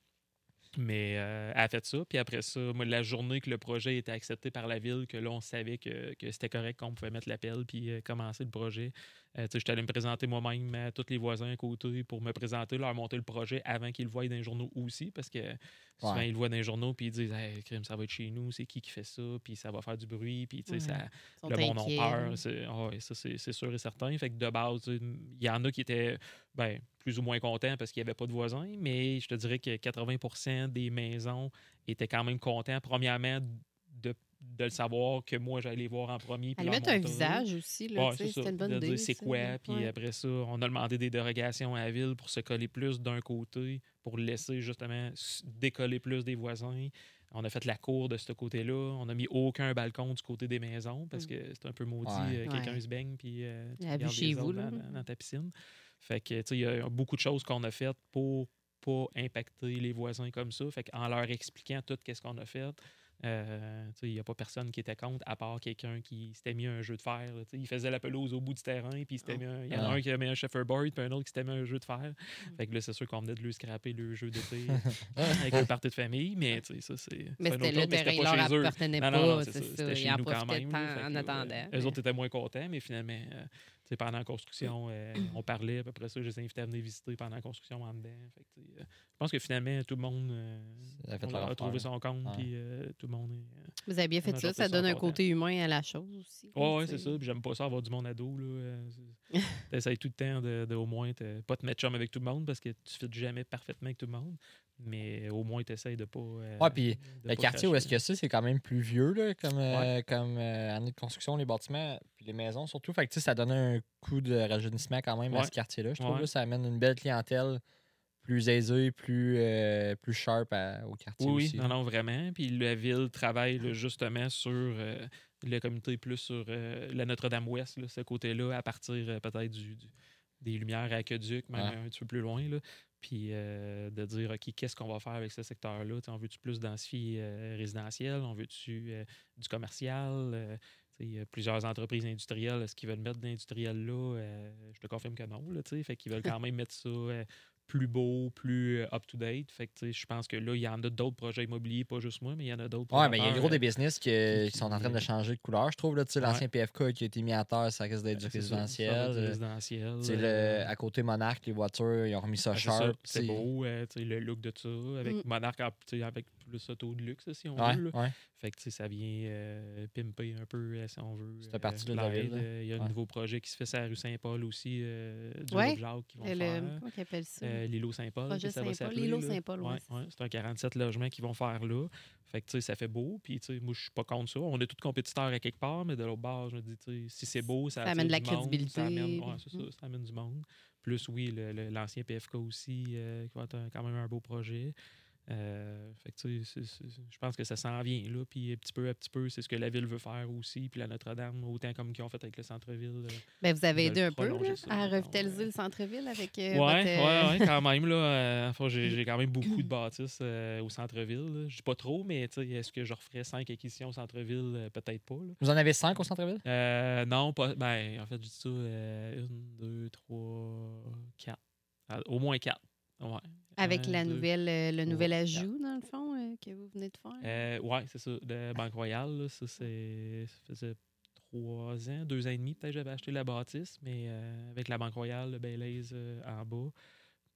Mais euh, elle a fait ça. Puis après ça, moi, la journée que le projet était accepté par la ville, que là, on savait que, que c'était correct, qu'on pouvait mettre l'appel puis euh, commencer le projet. Euh, j'étais allé me présenter moi-même à tous les voisins à côté pour me présenter, leur monter le projet avant qu'ils le voient dans les journaux aussi. Parce que souvent, Ouais. ils le voient dans les journaux puis ils disent Hey, crime, ça va être chez nous, c'est qui qui fait ça, puis ça va faire du bruit. Puis tu sais, ça, Ils sont le monde a inquiets. peur. c'est- ah ouais, ça, c'est sûr et certain. Fait que de base, il y en a qui étaient ben, plus ou moins contents parce qu'il n'y avait pas de voisins, mais je te dirais que 80% des maisons étaient quand même contents. Premièrement, de, de le savoir que moi, j'allais les voir en premier. Leur mettre un visage aussi, là, Ouais, c'est une bonne De idée. c'est ça. quoi, puis Ouais. après ça, on a demandé des dérogations à la ville pour se coller plus d'un côté, pour laisser justement décoller plus des voisins. On a fait la cour de ce côté-là. On n'a mis aucun balcon du côté des maisons parce Mm. que c'est un peu maudit. Ouais. euh, Quelqu'un Ouais. se baigne puis euh, tu chez vous, autres là. dans, dans- dans ta piscine. Fait que, tu sais, il y a beaucoup de choses qu'on a faites pour pas impacter les voisins comme ça. Fait qu'en leur expliquant tout ce qu'on a fait, euh, il n'y a pas personne qui était contre, à part quelqu'un qui s'était mis un jeu de fer. là, il faisait la pelouse au bout du terrain, puis il Oh. un- y en a Ah. un qui a mis un chefferboard, puis un autre qui s'était mis un jeu de fer. Mm. Fait que là, c'est sûr qu'on venait de lui scraper le jeu d'été (laughs) avec le party de famille, mais ça, c'est. Mais un c'était le terrain, il leur appartenait pas. C'était chez nous quand même. euh. Eux autres étaient moins contents, mais finalement, sais, pendant la construction, euh, on parlait. Puis après ça, je les ai invités à venir visiter pendant la construction en dedans. Fait que, euh, je pense que finalement, tout le monde euh, a on trouvé son compte, Ouais. puis euh, tout le monde est. Vous avez bien fait ça. Ça donne un côté humain à la chose aussi. Tu c'est ça. Puis j'aime pas ça avoir du monde à dos. Là. (laughs) T'essayes tout le temps de, de au moins te- pas te mettre chum avec tout le monde parce que tu fais jamais parfaitement avec tout le monde. Mais au moins, tu essayes de pas. euh, Ouais, puis Le quartier où est-ce que c'est, c'est quand même plus vieux, là, comme, euh, comme euh, année de construction, les bâtiments, puis les maisons surtout. Fait que, tu sais, ça donne un coup de rajeunissement quand même à ce quartier-là. Je trouve là, ça amène une belle clientèle plus aisée, plus, euh, plus sharp à- au quartier Oui, aussi. non, non, vraiment. Puis la ville travaille là, justement sur euh, le comité, plus sur euh, la Notre-Dame-Ouest, ce côté-là, à partir euh, peut-être du, du- des lumières à Aqueduc, même un petit peu plus loin. Là. Puis de dire, OK, qu'est-ce qu'on va faire avec ce secteur-là? On veut-tu plus densifier résidentiel? On veut-tu du commercial? Il y a plusieurs entreprises industrielles. Est-ce qu'ils veulent mettre de l'industriel là? Euh, je te confirme que non. Là, fait qu'ils veulent quand (laughs) même mettre ça euh, plus beau, plus euh, up-to-date. Fait que je pense que là, il y en a d'autres projets immobiliers, pas juste moi, mais il y en a d'autres. Ouais, mais il y a gros des euh, business qui, qui- qui sont en train de changer de couleur, je trouve. Là, Tu sais, Ouais. L'ancien PFK qui a été mis à terre, ça risque d'être du résidentiel. du Euh, euh, le- à côté Monarch, les voitures, ils ont remis ça ah, sharp. C'est beau, euh, tu sais, le look de ça, avec Mm. Monarch, avec plus auto de luxe, si on Ouais, veut. là. ouais. Fait que sais, ça vient euh, pimper un peu, euh, si on veut. Cette partie-là de la ville. Euh, Il y a un nouveau projet qui se fait sur la rue Saint-Paul aussi, euh, du Ouais, groupe Jacques qui vont Le- faire. le- comment ils appellent ça? Euh, L'îlot Saint-Paul. L'îlot. Saint-Paul, c'est ouais, c'est un 47 logements qu'ils vont faire là. Fait que, ça fait beau. Puis, moi, je suis pas contre ça. On est tous compétiteurs à quelque part, mais de l'autre bord, je me dis, si c'est beau, ça, amène de la du monde, crédibilité. Ça amène, ouais, c'est ça, ça amène du monde. Plus, oui, l'ancien PFK aussi, euh, qui va être un- quand même un beau projet. Euh, fait que, je pense que ça s'en vient, là. Puis, petit peu à petit peu, c'est ce que la ville veut faire aussi. Puis, la Notre-Dame, autant comme qu'ils ont fait avec le centre-ville. euh, Ben, vous avez aidé un peu prolonger là, ça à revitaliser ouais. le centre-ville avec euh, euh, ouais, ouais, quand même. Là, (laughs) euh, enfin, j'ai, j'ai quand même beaucoup de (clears throat) bâtisses euh, au centre-ville. Je dis pas trop, mais est-ce que je referais cinq acquisitions au centre-ville? Euh, peut-être pas. là. Vous en avez cinq au centre-ville? Euh, non, pas. Ben, en fait, je dis ça. euh, une, deux, trois, quatre. Ah, Au moins quatre. Ouais. Avec Un, la deux, nouvelle, euh, le trois, nouvel quatre. ajout, dans le fond, euh, que vous venez de faire? Euh, ouais, c'est ça. De Banque Royale, là, ça, c'est, ça faisait trois ans, deux ans et demi, peut-être j'avais acheté la bâtisse, mais avec la Banque Royale, le euh, en bas.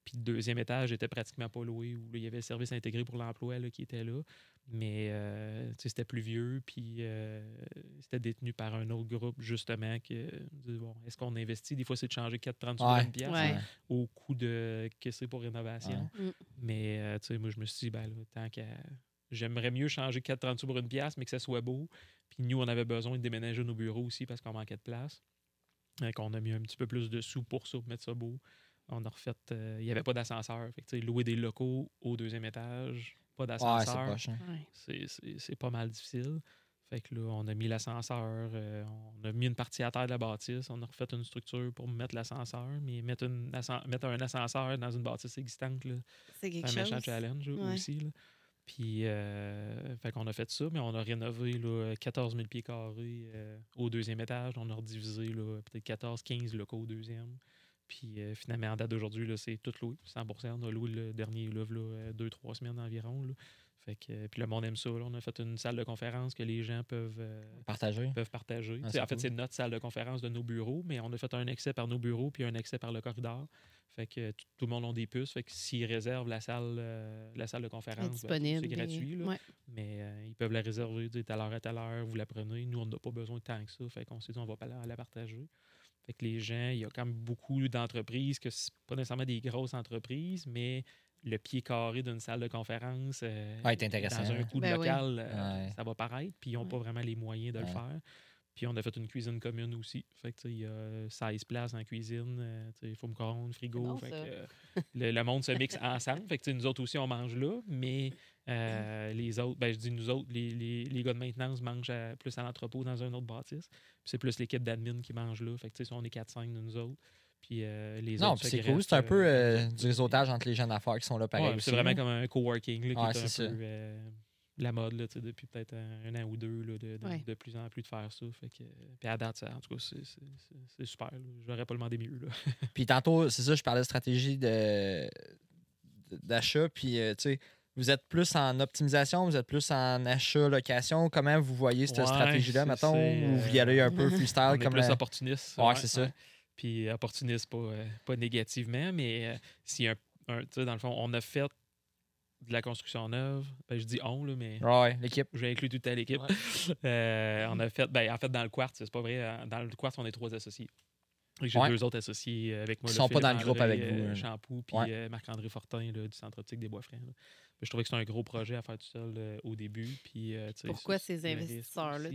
Puis le deuxième étage était pratiquement pas loué, où là, il y avait le service intégré pour l'emploi qui était là. Mais euh, tu sais, c'était plus vieux, puis euh, c'était détenu par un autre groupe, justement. Que, bon, est-ce qu'on investit? Des fois, c'est de changer 4,30 sur Ouais. une pièce Ouais. au coût de caisser pour rénovation. Ouais. Mm. Mais euh, tu sais, moi, je me suis dit, ben, là, tant qu'à. J'aimerais mieux changer 4,30 sous pour une pièce, mais que ça soit beau. Puis nous, on avait besoin de déménager nos bureaux aussi parce qu'on manquait de place. Donc, on a mis un petit peu plus de sous pour ça, pour mettre ça beau. On a refait. euh, Il n'y avait pas d'ascenseur. Fait que, louer des locaux au deuxième étage, pas Ouais, c'est d'ascenseur poche. hein. Ouais. c'est- c'est c'est pas mal difficile. Fait que là, on a mis l'ascenseur, euh, on a mis une partie à terre de la bâtisse, on a refait une structure pour mettre l'ascenseur, mais mettre, une ascen- mettre un ascenseur dans une bâtisse existante, là, C'est quelque c'est un méchant chose. challenge là, Ouais. aussi. Là. Puis, euh, fait qu'on a fait ça, mais on a rénové là, 14 000 pieds carrés euh, au deuxième étage. On a redivisé là, peut-être 14-15 locaux au deuxième. Puis euh, finalement, en date d'aujourd'hui, c'est tout loué, 100 On a loué le dernier là, là, 2-3 semaines environ. Là. Fait que, euh, puis le monde aime ça. là. On a fait une salle de conférence que les gens peuvent, euh, Partagé. peuvent partager. Ah, en fait, c'est notre salle de conférence de nos bureaux, mais on a fait un accès par nos bureaux puis un accès par le corridor. Fait que tout, le monde a des puces. Fait que s'ils réservent la salle, euh, la salle de conférence, ben, c'est gratuit. là. Ouais. Mais euh, ils peuvent la réserver de telle heure à telle heure, vous la prenez. Nous, on n'a pas besoin de tant que ça. Fait qu'on s'est dit, on va pas la, la partager. Fait que les gens, il y a quand même beaucoup d'entreprises que c'est pas nécessairement des grosses entreprises, mais le pied carré d'une salle de conférence euh, Ouais, c'est intéressant, dans un coût de Ben oui. local, euh, Ouais. ça va paraître. Puis ils n'ont pas vraiment les moyens de le faire. Puis on a fait une cuisine commune aussi. Fait que il y a 16 places en cuisine. euh, tu sais, four micro-ondes, frigo. bon, fait ça. que, euh, le, le monde se mixe (laughs) ensemble. Fait que nous autres aussi, on mange là. Mais euh, les autres, ben, je dis nous autres, les, les, les gars de maintenance mangent à- plus à l'entrepôt dans un autre bâtisse. Puis c'est plus l'équipe d'admin qui mange là. Fait que tu sais, on est 4-5 de nous autres. Puis euh, les Non, c'est cool. C'est un euh, peu euh, du réseautage entre les jeunes d'affaires qui sont là pareil. Ouais, aussi, c'est vraiment comme un coworking là, qui Ouais, est un c'est peu euh, la mode là, tu sais, depuis peut-être un, un an ou deux là, de, de, Ouais. de plus en plus de faire ça. Fait que, puis à date, ça, en tout cas, c'est- super. là. J'aurais pas demandé mieux. Là. Puis tantôt, c'est ça, je parlais de stratégie de d'achat. Puis, euh, tu sais, vous êtes plus en optimisation, vous êtes plus en achat, location? Comment vous voyez cette Ouais, stratégie-là, mettons, ou vous y allez un peu (laughs) on freestyle est comme plus la- opportuniste. Ouais, c'est ça. Puis opportuniste, pas, euh, pas négativement, mais euh, si un, un- tu sais, dans le fond, on a fait de la construction neuve. Ben, je dis on, là, mais Ouais, l'équipe. j'ai inclus toute l'équipe. (laughs) Euh, on a fait, ben, en fait, dans le quartz, c'est pas vrai. euh, Dans le quartz, on est trois associés. Et J'ai Ouais. deux autres associés avec moi. Qui là, sont pas dans le groupe avec vous, euh, hein. Champoux, puis Ouais. euh, Marc-André Fortin là, du Centre optique des Bois-Francs. Je trouvais que c'était un gros projet à faire tout seul euh, au début. Puis, euh, Pourquoi ces investisseurs-là?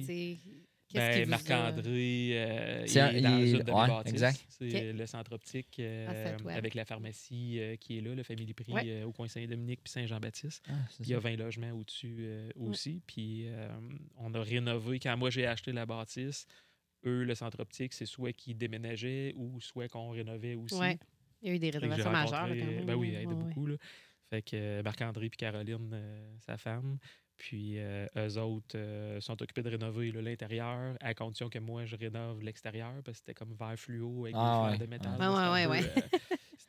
Ben, Marc-André, euh, il est dans il de ouais, exact. C'est le centre optique euh, avec la pharmacie euh, qui est là, le Family Prix Ouais. euh, au coin Saint-Dominique puis Saint-Jean-Baptiste. Ah, Il y a ça. 20 logements au-dessus euh, aussi. Puis euh, on a rénové. Quand moi j'ai acheté la bâtisse, eux, le centre optique, c'est soit qu'ils déménageaient ou soit qu'on rénovait aussi. Ouais. Il y a eu des rénovations majeures. là, rencontré, quand même, Ben oui, elle Ouais, beaucoup. Là. Fait que euh, Marc-André puis Caroline, euh, sa femme. Puis euh, eux autres euh, sont occupés de rénover l'intérieur, à condition que moi je rénove l'extérieur, parce que c'était comme vert fluo avec Ah des ouais, fleurs de métal. Ouais, c'était ouais,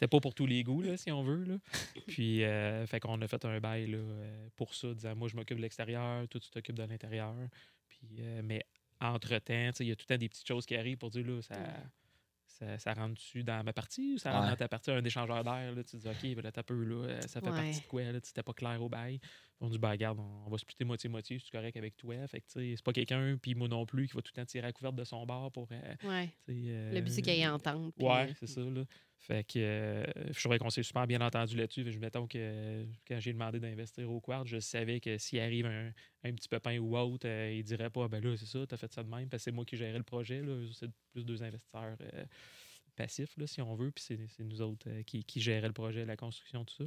euh, pas pour tous les goûts, là, si on veut. Là. Puis, euh, fait qu'on a fait un bail là, pour ça, disant moi je m'occupe de l'extérieur, toi tu t'occupes de l'intérieur. Puis, euh, mais entre-temps, tu il y a tout le temps des petites choses qui arrivent pour dire là, ça. Ça, ça rentre-tu dans ma partie ou ça rentre Ouais. dans ta partie? Un échangeur d'air? Tu te dis, OK, ben là, t'as peu, là, euh, ça fait Ouais. partie de quoi? Là? Tu C'était pas clair au bail. On dit, ben, regarde, on, on va splitter moitié-moitié, c'est correct avec toi. Fait que, tu c'est pas quelqu'un, puis moi non plus, qui va tout le temps tirer à couverte de son bord pour. euh, Ouais. tu euh, Le but, c'est qu'il y ait entente. Ouais, euh, c'est ça. Là. Fait que euh, je trouvais qu'on s'est super bien entendu là-dessus. Je mettons que quand j'ai demandé d'investir au Quad, je savais que s'il arrive un, un petit pépin ou autre, euh, il dirait pas ben là, c'est ça, t'as fait ça de même, parce que c'est moi qui gérais le projet. C'est plus deux investisseurs euh, passifs, là, si on veut, puis c'est nous autres euh, qui, qui géraient le projet, la construction, tout ça.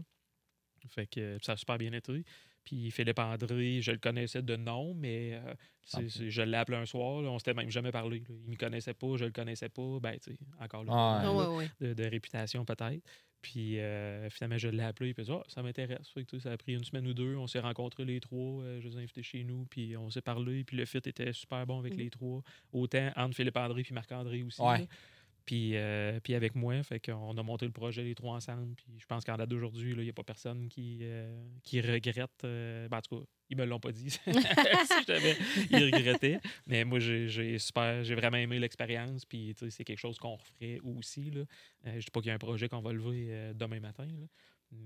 Fait que ça a super bien été. Puis Philippe André, je le connaissais de nom, mais euh, c'est- Ah. c'est- je l'ai appelé un soir. là, on s'était même jamais parlé. là. Il me connaissait pas, je le connaissais pas. Ben, tu sais, encore là, Ah, Ah, là, ouais, ouais. de, de réputation peut-être. Puis euh, finalement, je l'ai appelé. Puis il a dit, Ah, ça m'intéresse. Fait que, ça a pris une semaine ou deux. On s'est rencontrés les trois. euh, je les ai invités chez nous. Puis on s'est parlé. Puis le fit était super bon avec Mhm. les trois. Autant entre Philippe André puis Marc-André aussi. Puis, euh, puis avec moi, fait qu'on a monté le projet les trois ensemble. Puis je pense qu'en date d'aujourd'hui, il n'y a pas personne qui, euh, qui regrette. euh, ben, en tout cas, ils me l'ont pas dit. (laughs) si ils regrettaient. Mais moi, j'ai super, j'ai vraiment aimé l'expérience. Puis c'est quelque chose qu'on referait aussi. Là. Je dis pas qu'il y a un projet qu'on va lever demain matin. là.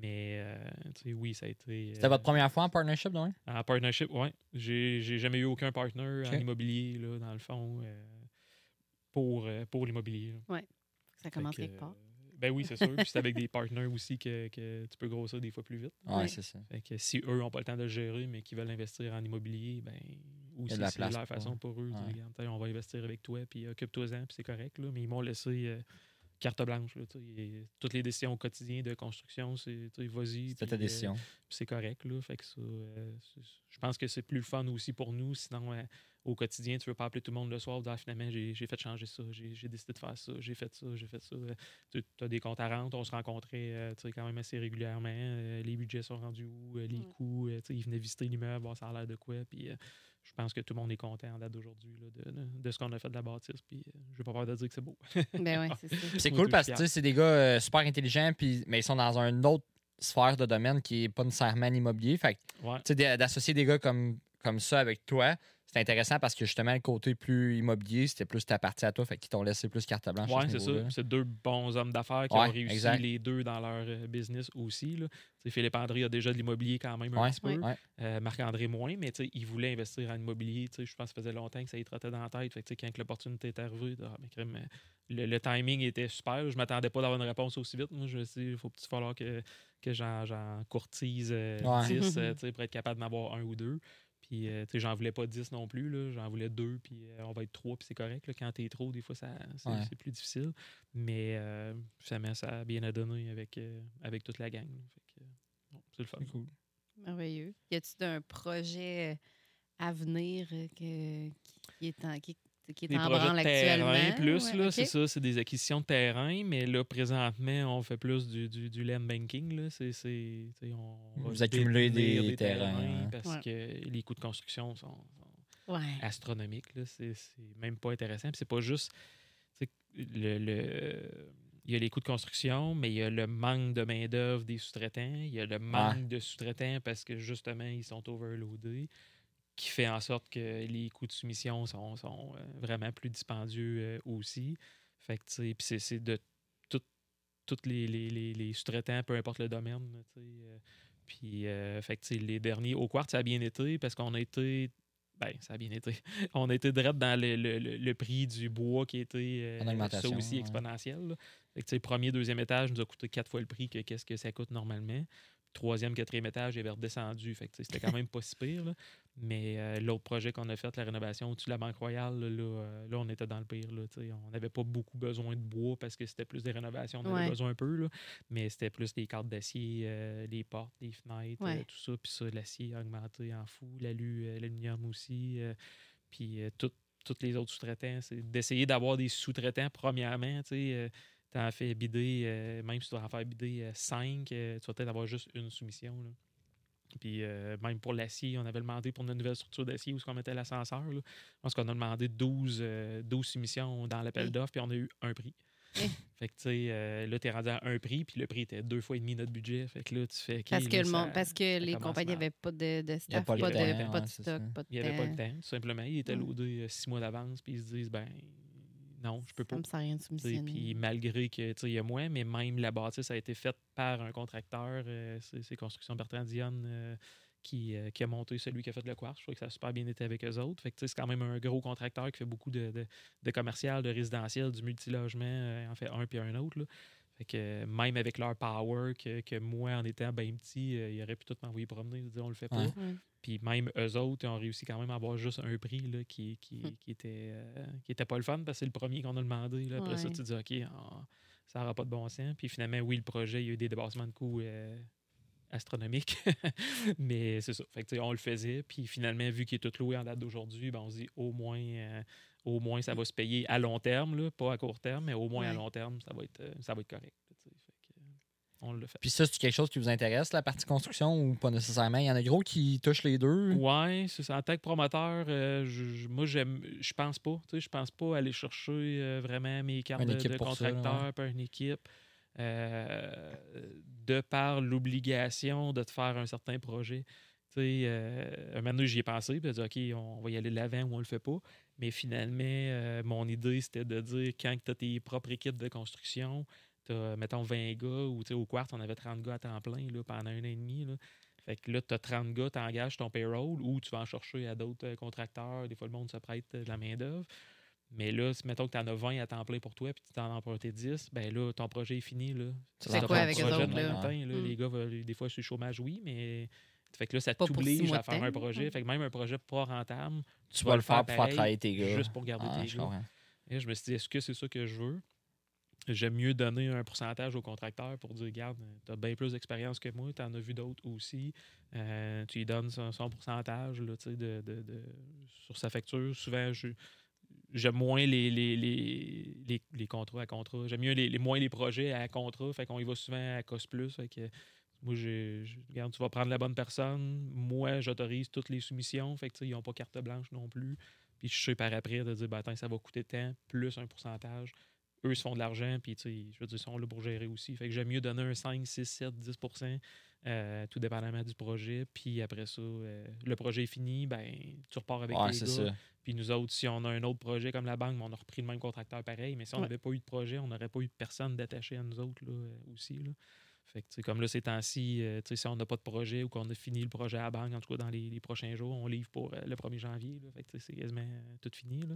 Mais euh, oui, ça a été. C'était votre première fois en partnership, non? en partnership, oui. J'ai j'ai jamais eu aucun partner en immobilier, là, dans le fond, euh, pour, euh, pour l'immobilier. là. Ça commence que, quelque part. euh, Ben oui, c'est sûr. Puis c'est avec des partenaires aussi que, que tu peux grossir des fois plus vite. Ouais, Ouais. c'est ça. Fait que si eux n'ont pas le temps de le gérer, mais qu'ils veulent investir en immobilier, ben aussi de la c'est place pour- façon pour eux. dire. Regarde, on va investir avec toi, puis occupe-toi-en, puis c'est correct. Là. Mais ils m'ont laissé euh, carte blanche. Là, t'sais. Et toutes les décisions au quotidien de construction, c'est vas-y. Puis, ta euh, décision. puis c'est correct. Là, fait que ça, euh, c'est- je pense que c'est plus le fun aussi pour nous. Sinon, euh, au quotidien, tu veux pas appeler tout le monde le soir. dire, Ah, finalement, j'ai j'ai fait changer ça, j'ai j'ai décidé de faire ça, j'ai fait ça, j'ai fait ça. Euh, Tu as des comptes à rente, on se rencontrait euh, tu sais, quand même assez régulièrement. Euh, les budgets sont rendus où, euh, les coûts. euh, tu sais, ils venaient visiter l'immeuble, voir ça a l'air de quoi. Puis euh, je pense que tout le monde est content en date d'aujourd'hui là, de, de- de ce qu'on a fait de la bâtisse. Puis euh, je n'ai pas peur de dire que c'est beau. (laughs) Ben c'est cool parce que fier. tu sais, c'est des gars euh, super intelligents, puis, mais ils sont dans une autre sphère de domaine qui n'est pas nécessairement l'immobilier. Fait que, Ouais. tu sais, d'a- d'associer des gars comme, comme ça avec toi, c'est intéressant parce que justement, le côté plus immobilier, c'était plus ta partie à toi. Fait qu'ils t'ont laissé plus carte blanche. Oui, ce c'est ça. niveau-là. C'est deux bons hommes d'affaires qui Ouais, ont réussi exact. les deux dans leur euh, business aussi. Là. Philippe André a déjà de l'immobilier quand même un Ouais, petit peu. ouais. Euh, Marc-André moins, mais tu sais, il voulait investir en immobilier. Tu sais, Je pense que ça faisait longtemps que ça y trottait dans la tête. Fait que, tu sais, quand l'opportunité est arrivée, ah, mais euh, le, le timing était super. Je m'attendais pas d'avoir une réponse aussi vite. Moi, je sais, il faut il falloir que, que j'en j'en courtise euh, Ouais. 10 (laughs) euh, tu sais, pour être capable d'en avoir un ou deux. Puis, euh, tu sais, j'en voulais pas 10 non plus. là. J'en voulais deux, puis euh, on va être trois, puis c'est correct. là. Quand t'es trop, des fois, ça, c'est, Ouais. plus difficile. Mais euh, finalement, ça a bien à donner avec, euh, avec toute la gang. là. Fait que, euh, bon, c'est le fun. Cool. Merveilleux. Y a-t-il un projet euh, à venir que- qui est en, qui, qui est Des en projets branle de terrain actuellement? plus, Ouais, là, ok. c'est ça, c'est des acquisitions de terrain, mais là, présentement, on fait plus du, du, du land banking. Là. C'est, c'est, on va Vous accumulez des terrains, parce Ouais. que les coûts de construction sont, sont Ouais. astronomiques. Là. C'est, c'est même pas intéressant. Puis c'est pas juste. Le, le- il y a les coûts de construction, mais il y a le manque de main-d'œuvre des sous-traitants. Il y a le manque de sous-traitants parce que justement, ils sont overloadés, qui fait en sorte que les coûts de soumission sont, sont, euh, vraiment plus dispendieux euh, aussi. Fait que, puis c'est, de tout- tous les, les, les- les sous-traitants, peu importe le domaine. euh, puis, euh, fait que, les derniers, au Quartz, ça a bien été parce qu'on a été ben, ça a bien été. (laughs) On a été direct dans le, le- le- le prix du bois qui était euh, ça aussi ouais. exponentiel. là. Fait que, premier, deuxième étage nous a coûté quatre fois le prix que qu'est-ce que ça coûte normalement. Troisième, quatrième étage, il avait redescendu. Fait que, c'était quand même pas si pire. là. Mais euh, l'autre projet qu'on a fait, la rénovation au-dessus de la Banque Royale, là, là, euh, là, on était dans le pire. On n'avait pas beaucoup besoin de bois parce que c'était plus des rénovations. On en avait Ouais. besoin un peu. Là, mais c'était plus des cartes d'acier, euh, les portes, les fenêtres, Ouais. euh, tout ça. Puis ça, l'acier a augmenté en fou. L'alu, l'aluminium aussi. puis euh, tout- tous les autres sous-traitants. C'est d'essayer d'avoir des sous-traitants, premièrement. Tu sais, euh, t'en fais bider, euh, même si tu dois en faire bider 5, tu vas peut-être avoir juste une soumission. là. Puis euh, même pour l'acier, on avait demandé pour notre nouvelle structure d'acier où est-ce qu'on mettait l'ascenseur. là. Je pense qu'on a demandé 12, euh, 12 soumissions dans l'appel Oui. d'offres, puis on a eu un prix. Oui. Fait que, tu sais, euh, là, tu es rendu à un prix, puis le prix était deux fois et demi notre budget. Fait que là, tu fais. OK, Parce que, là, le monde, ça- parce que les compagnies n'avaient pas de, de staff, pas de, temps, pas ouais, de c'est stock, pas de Il n'y avait pas le temps, tout simplement. Il était Mm. loadé euh, six mois d'avance, puis ils se disent, ben non, je peux pas. Ça me rien de sais, soumissionner. Puis malgré que tu sais, il y a moins, mais même la bâtisse a été faite par un contracteur, euh, c'est Construction Bertrand Dionne euh, qui, euh, qui a monté celui qui a fait le quartz. Je trouve que ça a super bien été avec eux autres. Fait que tu sais, c'est quand même un gros contracteur qui fait beaucoup de, de, de commercial, de résidentiel, du multilogement, en fait un puis un autre. là. Fait que même avec leur power, que, que moi, en étant bien petit, euh, ils auraient pu tout m'envoyer promener, dire on le fait pas. Ouais. Ouais. Puis même eux autres, ils ont réussi quand même à avoir juste un prix là, qui, qui, Hmm. qui, était, euh, qui était pas le fun parce que c'est le premier qu'on a demandé. Là. Après ça, tu te dis, OK, ça n'aura pas de bon sens. Puis finalement, oui, le projet, il y a eu des débassements de coûts euh, astronomiques. (laughs) Mais c'est ça. Fait que, on le faisait. Puis finalement, vu qu'il est tout loué en date d'aujourd'hui, ben, on se dit au moins, euh, au moins ça va se payer à long terme, là, pas à court terme, mais au moins à Ouais. long terme, ça va être, euh, ça va être correct. Fait que, on fait. Puis ça, c'est quelque chose qui vous intéresse, la partie construction, ou pas nécessairement? Il y en a gros qui touchent les deux. Ouais, c'est ça. En tant que promoteur, euh, je- je- moi, j'aime, je pense pas. Tu sais, je pense pas aller chercher euh, vraiment mes cartes de, de contracteur par une équipe. euh, de par l'obligation de te faire un certain projet. Tu sais, euh, un moment donné, j'y ai pensé, puis j'ai dit, OK, on va y aller de l'avant ou on le fait pas. Mais finalement, euh, mon idée, c'était de dire, quand tu as tes propres équipes de construction, tu as, mettons, 20 gars, ou au Quart, on avait 30 gars à temps plein là, pendant un an et demi. Là. Fait que là, tu as 30 gars, tu engages ton payroll ou tu vas en chercher à d'autres euh, contracteurs. Des fois, le monde se prête euh, de la main-d'œuvre. Mais là, si mettons que tu en as 20 à temps plein pour toi puis tu t'en as emprunté 10, ben là, ton projet est fini. Là. T'en quoi avec projet autres, là? matin. matin, là, Mm. Les gars, veulent- des fois, je suis chômage, oui, mais. Fait que là, ça t'oblige à faire un projet. Fait que même un projet pas rentable, Tu vas le faire pour faire travailler tes gars. juste pour garder Ah, tes je gars. comprends. Et je me suis dit, est-ce que c'est ça que je veux? J'aime mieux donner un pourcentage au contracteur pour dire, regarde, tu as bien plus d'expérience que moi, tu en as vu d'autres aussi. Euh, tu lui donnes son, son pourcentage là, de, de- de- sur sa facture. Souvent, je- j'aime moins les, les, les, les, les contrats à contrat. J'aime mieux les, les- moins les projets à contrat. Fait qu'on y va souvent à cost plus. Fait que moi, je- regarde, tu vas prendre la bonne personne. Moi, j'autorise toutes les soumissions. Fait que, tu sais, ils n'ont pas carte blanche non plus. Puis je sais par après de dire, ben, attends, ça va coûter tant, plus un pourcentage. Eux, ils se font de l'argent, puis je veux dire, ils sont là pour gérer aussi. Fait que j'aime mieux donner un 5, 6, 7, 10% euh, tout dépendamment du projet. Puis après ça, euh, le projet est fini, ben, tu repars avec Ouais, les gars. ça. Puis nous autres, si on a un autre projet comme la banque, ben, on a repris le même contracteur pareil. Mais si on Ouais. n'avait pas eu de projet, on n'aurait pas eu de personne d'attaché à nous autres là, euh, aussi. Là. Fait que, comme là, ces temps-ci, euh, si on n'a pas de projet ou qu'on a fini le projet à la banque, en tout cas dans les, les prochains jours, on livre pour euh, le 1er janvier. Fait que, c'est quasiment euh, tout fini. Là.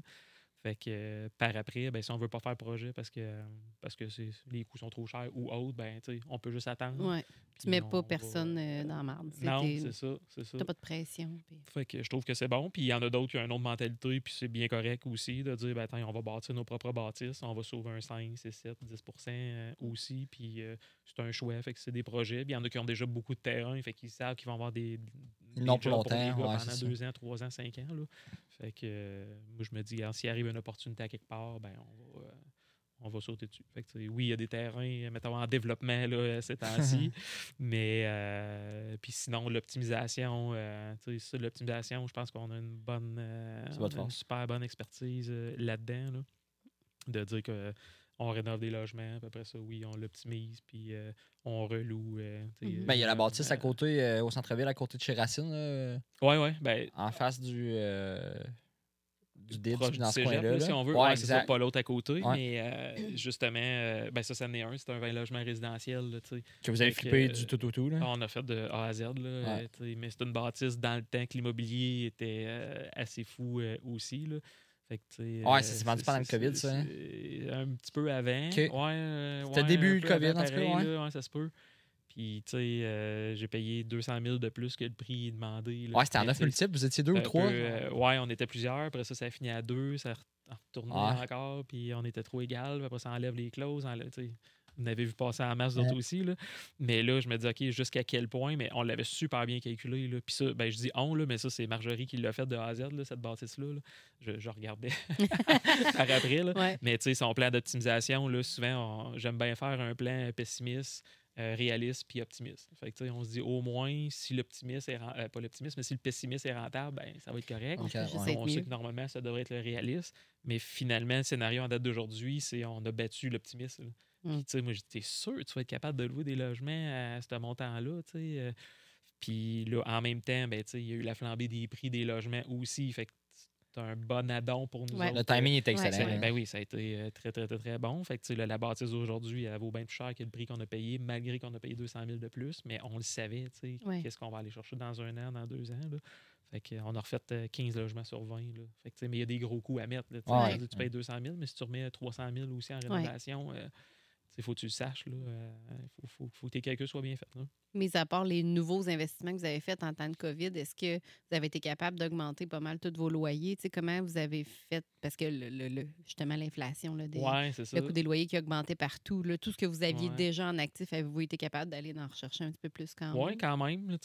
Fait que euh, par après, ben, si on veut pas faire projet parce que, euh, parce que les coûts sont trop chers ou autres, ben, on peut juste attendre. Ouais. Tu mets pas personne euh, dans la marde. Non, c'est ça. C'est ça. T'as pas de pression. Fait que je trouve que c'est bon. Puis il y en a d'autres qui ont une autre mentalité, puis c'est bien correct aussi de dire, ben, attends, on va bâtir nos propres bâtisses, on va sauver un 5, 6, 7, 10% euh, aussi. Puis euh, c'est un choix, fait que c'est des projets. Puis il y en a qui ont déjà beaucoup de terrain, fait qu'ils savent qu'ils vont avoir des Non, pour pour longtemps, ouais, pendant ça. 2 ans, 3 ans, 5 ans. Là. Fait que euh, moi, je me dis, s'il arrive une opportunité à quelque part, ben, on va. euh, on va sauter dessus. Fait que, oui, il y a des terrains, euh, mettons, en développement là, ces temps-ci. (laughs) mais euh, puis sinon, l'optimisation, euh, tu sais, ça, l'optimisation, je pense qu'on a une bonne euh, une super bonne expertise euh, là-dedans. là. De dire que on rénove des logements, puis après ça, oui, on l'optimise, puis euh, on reloue. euh, sais, Mhm. Ben, il y a la euh, bâtisse à euh, côté, euh, au centre-ville, à côté de chez Racine, là, Ouais, ouais. Ben, en face du, euh, du dans ce coin-là. là, là. si on veut. Ouais, Ouais, c'est ça, pas l'autre à côté. Ouais. Mais euh, justement, euh, ben ça, ça en est un. C'est un 20 logements résidentiel. là. Que vous avez flippé euh, du tout au tout. Là. On a fait de A à Z, là, euh, mais c'est une bâtisse dans le temps que l'immobilier était euh, assez fou euh, aussi. Là. Fait que, Ouais, euh, ça s'est vendu pendant le COVID, ça, hein? Un petit peu avant. Ouais, euh, C'était ouais, début le COVID, en tout cas, ouais. là, ouais, ça se peut. Puis, tu sais, euh, j'ai payé 200 000 de plus que le prix demandé. là. Ouais, c'était en Mais, 9 tu sais, multiples. Vous étiez deux ou trois? peu, euh, ouais, on était plusieurs. Après ça, ça a fini à deux. Ça a retourné Ouais. encore. Puis on était trop égal. Après ça, enlève les clauses. enlève- vous avez vu passer en masse d'autres Ouais. aussi. Là. Mais là, je me dis, OK, jusqu'à quel point? Mais on l'avait super bien calculé. Là. Puis ça, ben, je dis on, là, mais ça, c'est Marjorie qui l'a fait de A à Z, là, cette bâtisse-là. là. Je, je regardais (laughs) par après. Là. Ouais. Mais tu sais, son plan d'optimisation, là, souvent, on- j'aime bien faire un plan pessimiste, euh, réaliste puis optimiste. Fait que, tu sais, on se dit au moins si l'optimiste est euh, pas l'optimiste, mais si le pessimiste est rentable, ben, ça va être correct. On ouais. sait que normalement, ça devrait être le réaliste. Mais finalement, le scénario en date d'aujourd'hui, c'est on a battu l'optimiste. Mm. Puis, tu sais, moi, j'étais sûr que tu vas être capable de louer des logements à ce montant-là, tu sais. euh. Puis là, en même temps, ben, tu sais, il y a eu la flambée des prix des logements aussi. Fait que c'est un bon addon pour nous Ouais. autres. Le timing est Ouais. excellent. Là. ben oui, ça a été euh, très, très, très, très bon. Fait que, tu sais, là, la bâtisse d'aujourd'hui, elle vaut bien plus cher que le prix qu'on a payé, malgré qu'on a payé 200 000 de plus. Mais on le savait, tu sais, Ouais. qu'est-ce qu'on va aller chercher dans un an, dans deux ans. Là. Fait qu'on a refait euh, 15 logements sur 20. Là. Fait que, tu sais, mais il y a des gros coûts à mettre. Là, tu payes 200 000, mais si tu remets 300 000 aussi en rénovation, il faut que tu le saches. Il faut, faut, faut que tes calculs soient bien faits. là. Mis à part les nouveaux investissements que vous avez faits en temps de COVID, est-ce que vous avez été capable d'augmenter pas mal tous vos loyers? Comment vous avez fait? Parce que le, le- le- justement, l'inflation, là, des- Ouais, le coût des loyers qui a augmenté partout, là, tout ce que vous aviez Ouais. déjà en actif, avez-vous été capable d'aller en rechercher un petit peu plus quand Oui, même? quand même,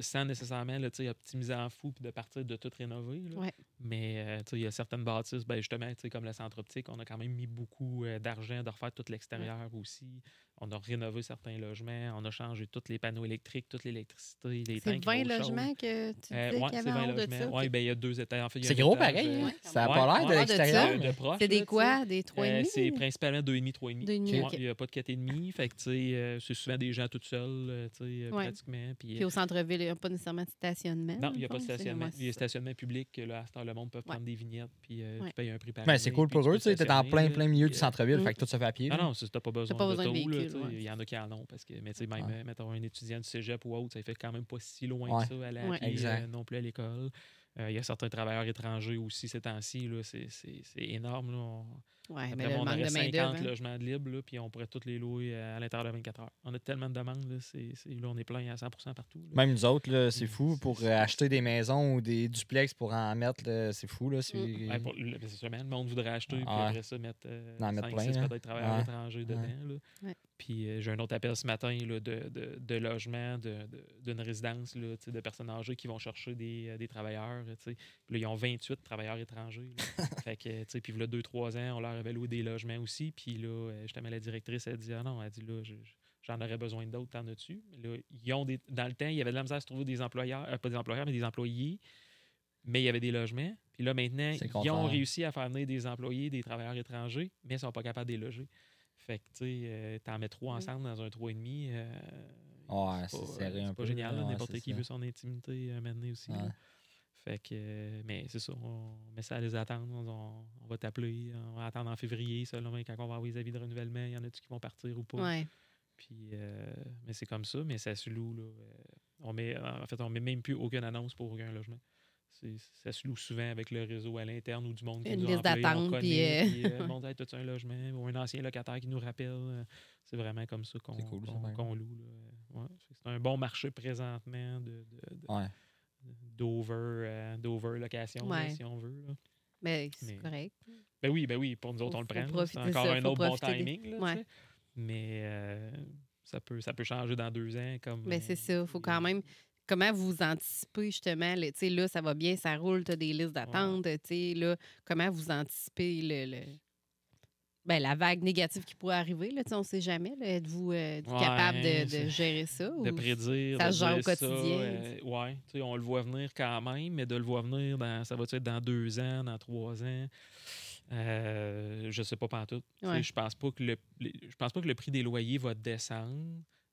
sans nécessairement là, optimiser en fou puis de partir de tout rénover. là. Ouais. Mais euh, il y a certaines bâtisses, ben, justement, comme le centre optique, on a quand même mis beaucoup euh, d'argent de refaire tout l'extérieur aussi. On a rénové certains logements, on a changé tous les panneaux électriques, toute l'électricité, les C'est tanks 20 d'eau chaude. logements que tu disais Euh, qu'il ouais, y c'est avait 20 en haut de logements. ça. Ouais, ben, il y a deux étages. En fait, C'est un gros étage, pareil. euh, hein? Ouais, Ça n'a ouais, pas l'air de l'extérieur. de, de proche, C'est des tu quoi? Des 3,5? Euh, c'est principalement 2,5, 3,5. Deux et demi, Ouais, ok. Il n'y a pas de 4,5. Fait que, tu sais, euh, c'est souvent des gens tout seuls, euh, tu sais, euh, Ouais. pratiquement. Puis, Puis au centre-ville, il n'y a pas nécessairement de stationnement. non, il n'y a pas de c'est stationnement. Il y a stationnement public. Là, à ce temps, le monde peut prendre des vignettes, puis tu payes un prix par Mais c'est cool pour tu eux, tu sais, t'es en plein, plein milieu du centre-ville, Mm. fait que tout se fait à pied. Ah là. non, c'est- t'as pas besoin pas de véhicule, ouais. Il y en a qui en ont. Parce que, mais tu sais, même, Ouais. euh, mettons, un étudiant du cégep ou autre, ça fait quand même pas si loin Ouais. que ça, à Ouais. pied, euh, non plus à l'école. Euh, Il y a certains travailleurs étrangers aussi ces temps-ci. là, C'est c'est- c'est énorme. Là. On- Ouais, Après, mais le on manque aurait de 50 main-d'œuvre. hein. logements de libres, là, puis on pourrait tous les louer à l'intérieur de 24 heures. On a tellement de demandes. Là, c'est- c'est- là on est plein à 100% partout. là. Même nous autres, c'est Mm, fou. Pour euh, acheter des maisons ou des duplex pour en mettre, c'est fou. Là, c'est- Mm. Ouais, pour le, c'est sûrement, le monde voudrait acheter, puis Ouais. après ça, mettre, euh, En mettre 5, plein, 6 là. peut-être travailleurs Ouais. étrangers dedans. là. Ouais. Puis euh, j'ai un autre appel ce matin là, de, de, de logement, de, de- d'une résidence là, de personnes âgées qui vont chercher des, euh, des travailleurs. tu sais. Puis là, ils ont 28 travailleurs étrangers. là. (laughs) fait que, tu sais, puis là, 2-3 ans, on leur avait loué des logements aussi. Puis là, euh, justement, la directrice, elle dit Ah non, elle dit là, je- je- j'en aurais besoin d'autres, t'en as-tu? Là, ils ont des, dans le temps, il y avait de la misère à se trouver des employeurs, euh, pas des employeurs, mais des employés mais il y avait des logements. Puis là, maintenant, ils ont réussi à faire venir des employés, des travailleurs étrangers, mais ils ne sont pas capables de les loger. Fait que, tu sais, euh, t'en mets trois ensemble dans un 3,5. Euh, Ouais, c'est c'est pas, euh, pas génial. ouais, N'importe qui ça. veut son intimité moment donné aussi. Ouais. Fait que, euh, mais c'est ça, on met ça à les attendre. On, on va t'appeler, on va attendre en février, selon quand on va avoir les avis de renouvellement. Il y en a-tu qui vont partir ou pas? Ouais. Puis, euh, mais c'est comme ça, mais ça se loue. Là, euh, on met, en fait, on met même plus aucune annonce pour aucun logement. Ça se loue souvent avec le réseau à l'interne ou du monde qui Une nous liste d'attente, puis, connaît, euh, puis, euh, (laughs) le monde, Hey, un logement? Ou un ancien locataire qui nous rappelle. C'est vraiment comme ça qu'on cool, loue. Ouais, c'est un bon marché présentement de, de- de- Ouais. D'over euh, d'over location, là, Ouais. si on veut. là. Ben, c'est Mais- correct. Ben oui, ben oui, pour nous autres, on le prend. là. C'est encore ça, un autre bon des- timing. Là, Ouais. Mais euh, ça, peut, ça peut changer dans deux ans. Comme, Mais Ben, c'est euh, ça. Il faut quand même. Comment vous anticipez justement, sais, là, ça va bien, ça roule, tu as des listes d'attente, tu sais, là, comment vous anticipez le, le- ben, la vague négative qui pourrait arriver, là, on ne sait jamais, êtes-vous euh, Ouais, capable de, de gérer ça? de ou- prédire. ça de se gère au quotidien, euh, sais, on le voit venir quand même, mais de le voir venir, dans, ça va être dans deux ans, dans trois ans? Euh, je sais pas pantoute. Ouais. Je pense pas que le je pense pas que le prix des loyers va descendre.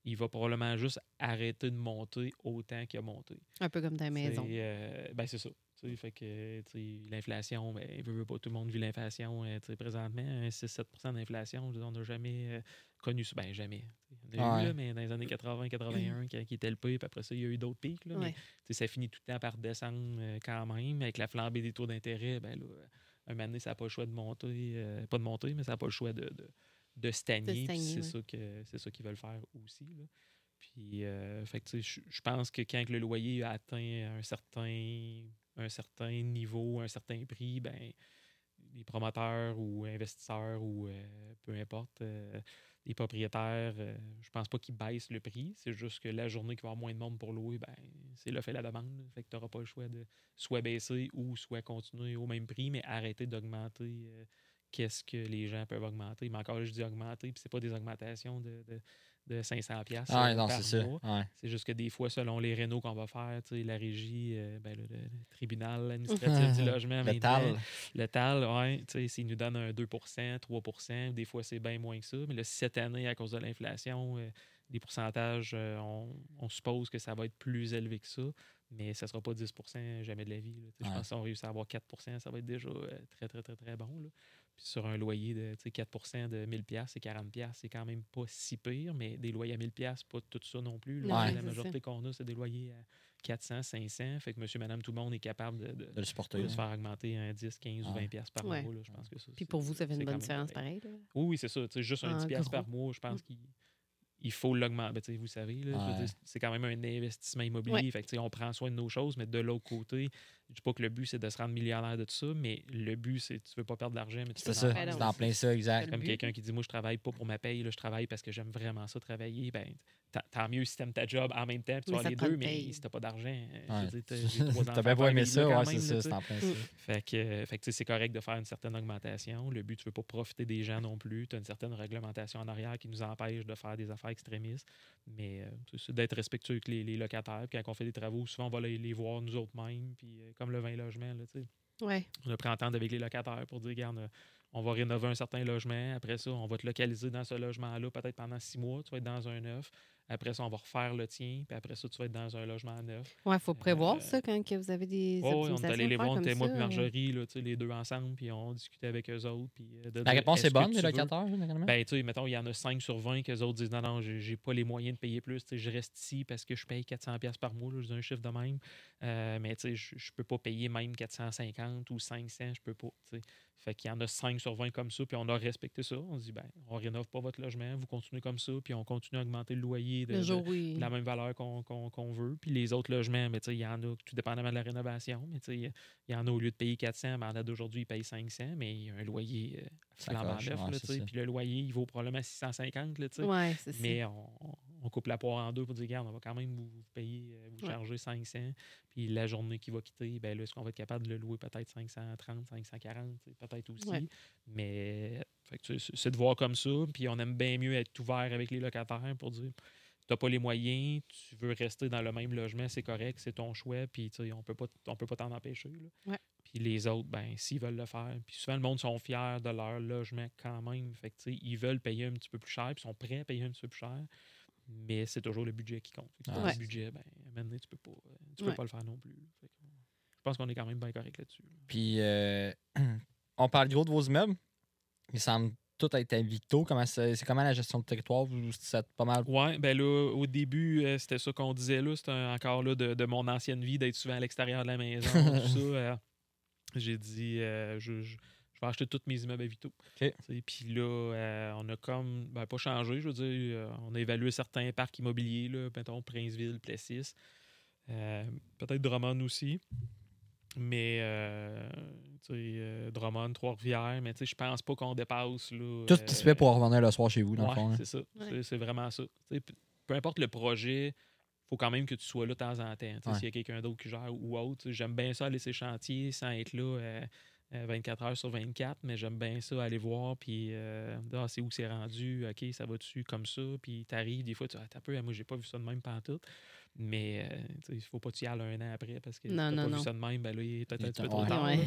Il va probablement juste arrêter de monter autant qu'il a monté. Un peu comme ta maison. Euh, ben, c'est ça. Fait que l'inflation, ben, veut, veut pas tout le monde vit l'inflation euh, présentement. un 6-7 d'inflation, je veux dire, on n'a jamais euh, connu ça. Ben jamais. On a eu, là, mais dans les années 80-81, qui, qui était le pic, puis après ça, il y a eu d'autres pics. Là, Ouais. ça finit tout le temps par descendre euh, quand même. Avec la flambée des taux d'intérêt, ben là, un moment donné, ça n'a pas le choix de monter. euh, pas de monter, mais ça n'a pas le choix de, de, de stagner. c'est ça qu'ils veulent faire aussi. Là. Puis, fait que, je pense que quand le loyer a atteint un certain, un certain niveau, un certain prix, ben, les promoteurs ou investisseurs ou euh, peu importe, euh, les propriétaires, euh, je pense pas qu'ils baissent le prix. C'est juste que la journée qu'il va y avoir moins de monde pour louer, ben, c'est le fait la demande. Fait que tu n'auras pas le choix de soit baisser ou soit continuer au même prix, mais arrêter d'augmenter euh, qu'est-ce que les gens peuvent augmenter. Mais encore je dis augmenter, puis c'est pas des augmentations de, de 500 pièces Ah, non, c'est ça. Ouais. c'est juste que des fois, selon les rénaux qu'on va faire, la régie, euh, ben, le, le- le tribunal administratif du (laughs) logement, Le tal. le TAL, s'il nous donne un 2% 3% des fois, c'est bien moins que ça. Mais là, cette année, à cause de l'inflation, euh, les pourcentages, euh, on, on suppose que ça va être plus élevé que ça. Mais ça ne sera pas 10% jamais de la vie. Je pense que si on réussit à avoir 4% ça va être déjà euh, très, très, très, très bon. là. Puis sur un loyer de tu sais, 4% de 1000 et 40 c'est quand même pas si pire. Mais des loyers à 1000 pas tout ça non plus. là. Non, Ouais. La c'est majorité qu'on a, c'est des loyers à 400, 500. Fait que monsieur, madame, tout le monde est capable de, de- De le supporter. de là. se faire augmenter un 10, 15 ou Ouais. 20 pièces par Ouais. mois. là, je pense que ça, Puis c'est- pour vous, ça fait c'est une bonne différence correct. pareil. là. Oui, oui, c'est ça. tu sais, Juste un En 10 pièces gros. par mois, je pense qu'il il faut l'augmenter. Ben, vous savez, c'est quand même un investissement immobilier. Fait que, on prend soin de nos choses, mais de l'autre côté, je dis pas que le but, c'est de se rendre millionnaire de tout ça, mais le but, c'est tu veux pas perdre d'argent, mais tu C'est ça. C'est en plein ça, exact. Comme quelqu'un qui dit, moi, je travaille pas pour ma paye, là, je travaille parce que j'aime vraiment ça travailler. Ben, tant- mieux si t'aimes ta job en même temps, puis tu vas ça les deux, mais paye. si t'as pas d'argent, euh, Ouais. (laughs) t'as bien pas aimé ça, ouais, même, c'est ça, c'est en plein ça. Fait que, euh, fait que, tu sais, c'est correct de faire une certaine augmentation. Le but, tu veux pas profiter des gens non plus. Tu as une certaine réglementation en arrière qui nous empêche de faire des affaires extrémistes. Mais euh, c'est ça, d'être respectueux avec les, les locataires. Puis quand on fait des travaux, souvent, on va les, les voir nous autres mêmes. Puis euh, comme le 20 logements, là, Ouais. on a pris entente avec les locataires pour dire, regarde, euh, on va rénover un certain logement. Après ça, on va te localiser dans ce logement-là peut-être pendant six mois. Tu vas être dans un neuf. Après ça, on va refaire le tien. Puis après ça, tu vas être dans un logement neuf. Ouais, il faut prévoir Euh, ça quand que vous avez des ouais, on est allé les voir, on était moi et euh. Marjorie, là, tu sais, les deux ensemble, puis on discutait avec eux autres. Puis, euh, de La réponse est bonne, les locataires, généralement? Ben, tu sais, mettons, il y en a 5 sur 20 que les autres disent non, non, j'ai j'ai pas les moyens de payer plus. tu sais, Je reste ici parce que je paye 400$ par mois. dis un chiffre de même. Euh, mais tu sais, je peux pas payer même 450 ou 500. Je peux pas. tu sais. Fait qu'il y en a 5 sur 20 comme ça, puis on a respecté ça. On se dit, ben, on rénove pas votre logement, vous continuez comme ça, puis on continue à augmenter le loyer de, Le jour la même valeur qu'on qu'on- qu'on veut. Puis les autres logements, mais tu sais, il y en a, tout dépendamment de la rénovation, mais tu sais, il y en a au lieu de payer 400, ben, en date d'aujourd'hui, ils payent 500, mais il y a un loyer euh, flambant neuf. Puis le loyer, il vaut probablement 650, là. Ouais, c'est ça. Mais on, on coupe la poire en deux pour dire, regarde, on va quand même vous, vous payer, euh, vous Ouais. charger 500. Puis la journée qui va quitter, ben là, est-ce qu'on va être capable de le louer peut-être 530, 540, tu sais, peut-être aussi. Ouais. Mais c'est de voir comme ça. Puis on aime bien mieux être ouvert avec les locataires pour dire, tu n'as pas les moyens, tu veux rester dans le même logement, c'est correct, c'est ton choix. Puis on peut pas, on peut pas t'en empêcher. là. Ouais. Puis les autres, ben, s'ils veulent le faire. Puis souvent, le monde sont fiers de leur logement quand même. Fait que, ils veulent payer un petit peu plus cher, puis sont prêts à payer un petit peu plus cher. Mais c'est toujours le budget qui compte. Si t'as Ouais. le budget, ben, à un moment donné, tu peux pas, euh, tu peux Ouais. pas le faire non plus. Fait que, je pense qu'on est quand même bien correct là-dessus. Puis, euh, (clears throat) on parle gros de vos immeubles. Ils semblent tout être à Victo. Comment c'est c'est comment la gestion de territoire? Vous, c'est pas mal? Ouais, ben là, au début, euh, c'était ça qu'on disait là. C'était un- encore là de, de mon ancienne vie d'être souvent à l'extérieur de la maison, tout (laughs) ça. euh, J'ai dit, euh, je, je- je vais acheter tous mes immeubles à Vito. Puis là, euh, on a comme, ben, pas changé, je veux dire, euh, on a évalué certains parcs immobiliers, là, mettons Princeville, Plessis, euh, peut-être Drummond aussi. Mais, euh, tu sais, euh, Drummond, Trois-Rivières, mais tu sais, je pense pas qu'on dépasse. Là, Tout ce qui se fait pour revenir le soir chez vous, dans Ouais, le fond. hein. c'est ça. Ouais. C'est- vraiment ça. Peu importe le projet, faut quand même que tu sois là de temps en temps. Ouais. S'il y a quelqu'un d'autre qui gère ou autre, j'aime bien ça aller ces chantiers sans être là 24 heures sur 24, mais j'aime bien ça aller voir, puis euh, ah, c'est où c'est rendu, ok, ça va dessus comme ça, puis t'arrives, des fois, tu ah, t'as peu, moi, j'ai pas vu ça de même pantoute. Mais euh, il faut pas que tu y ailles un an après parce que t'as pas non. vu ça de même, ben là, il est peut-être un petit peu trop tard. Ouais.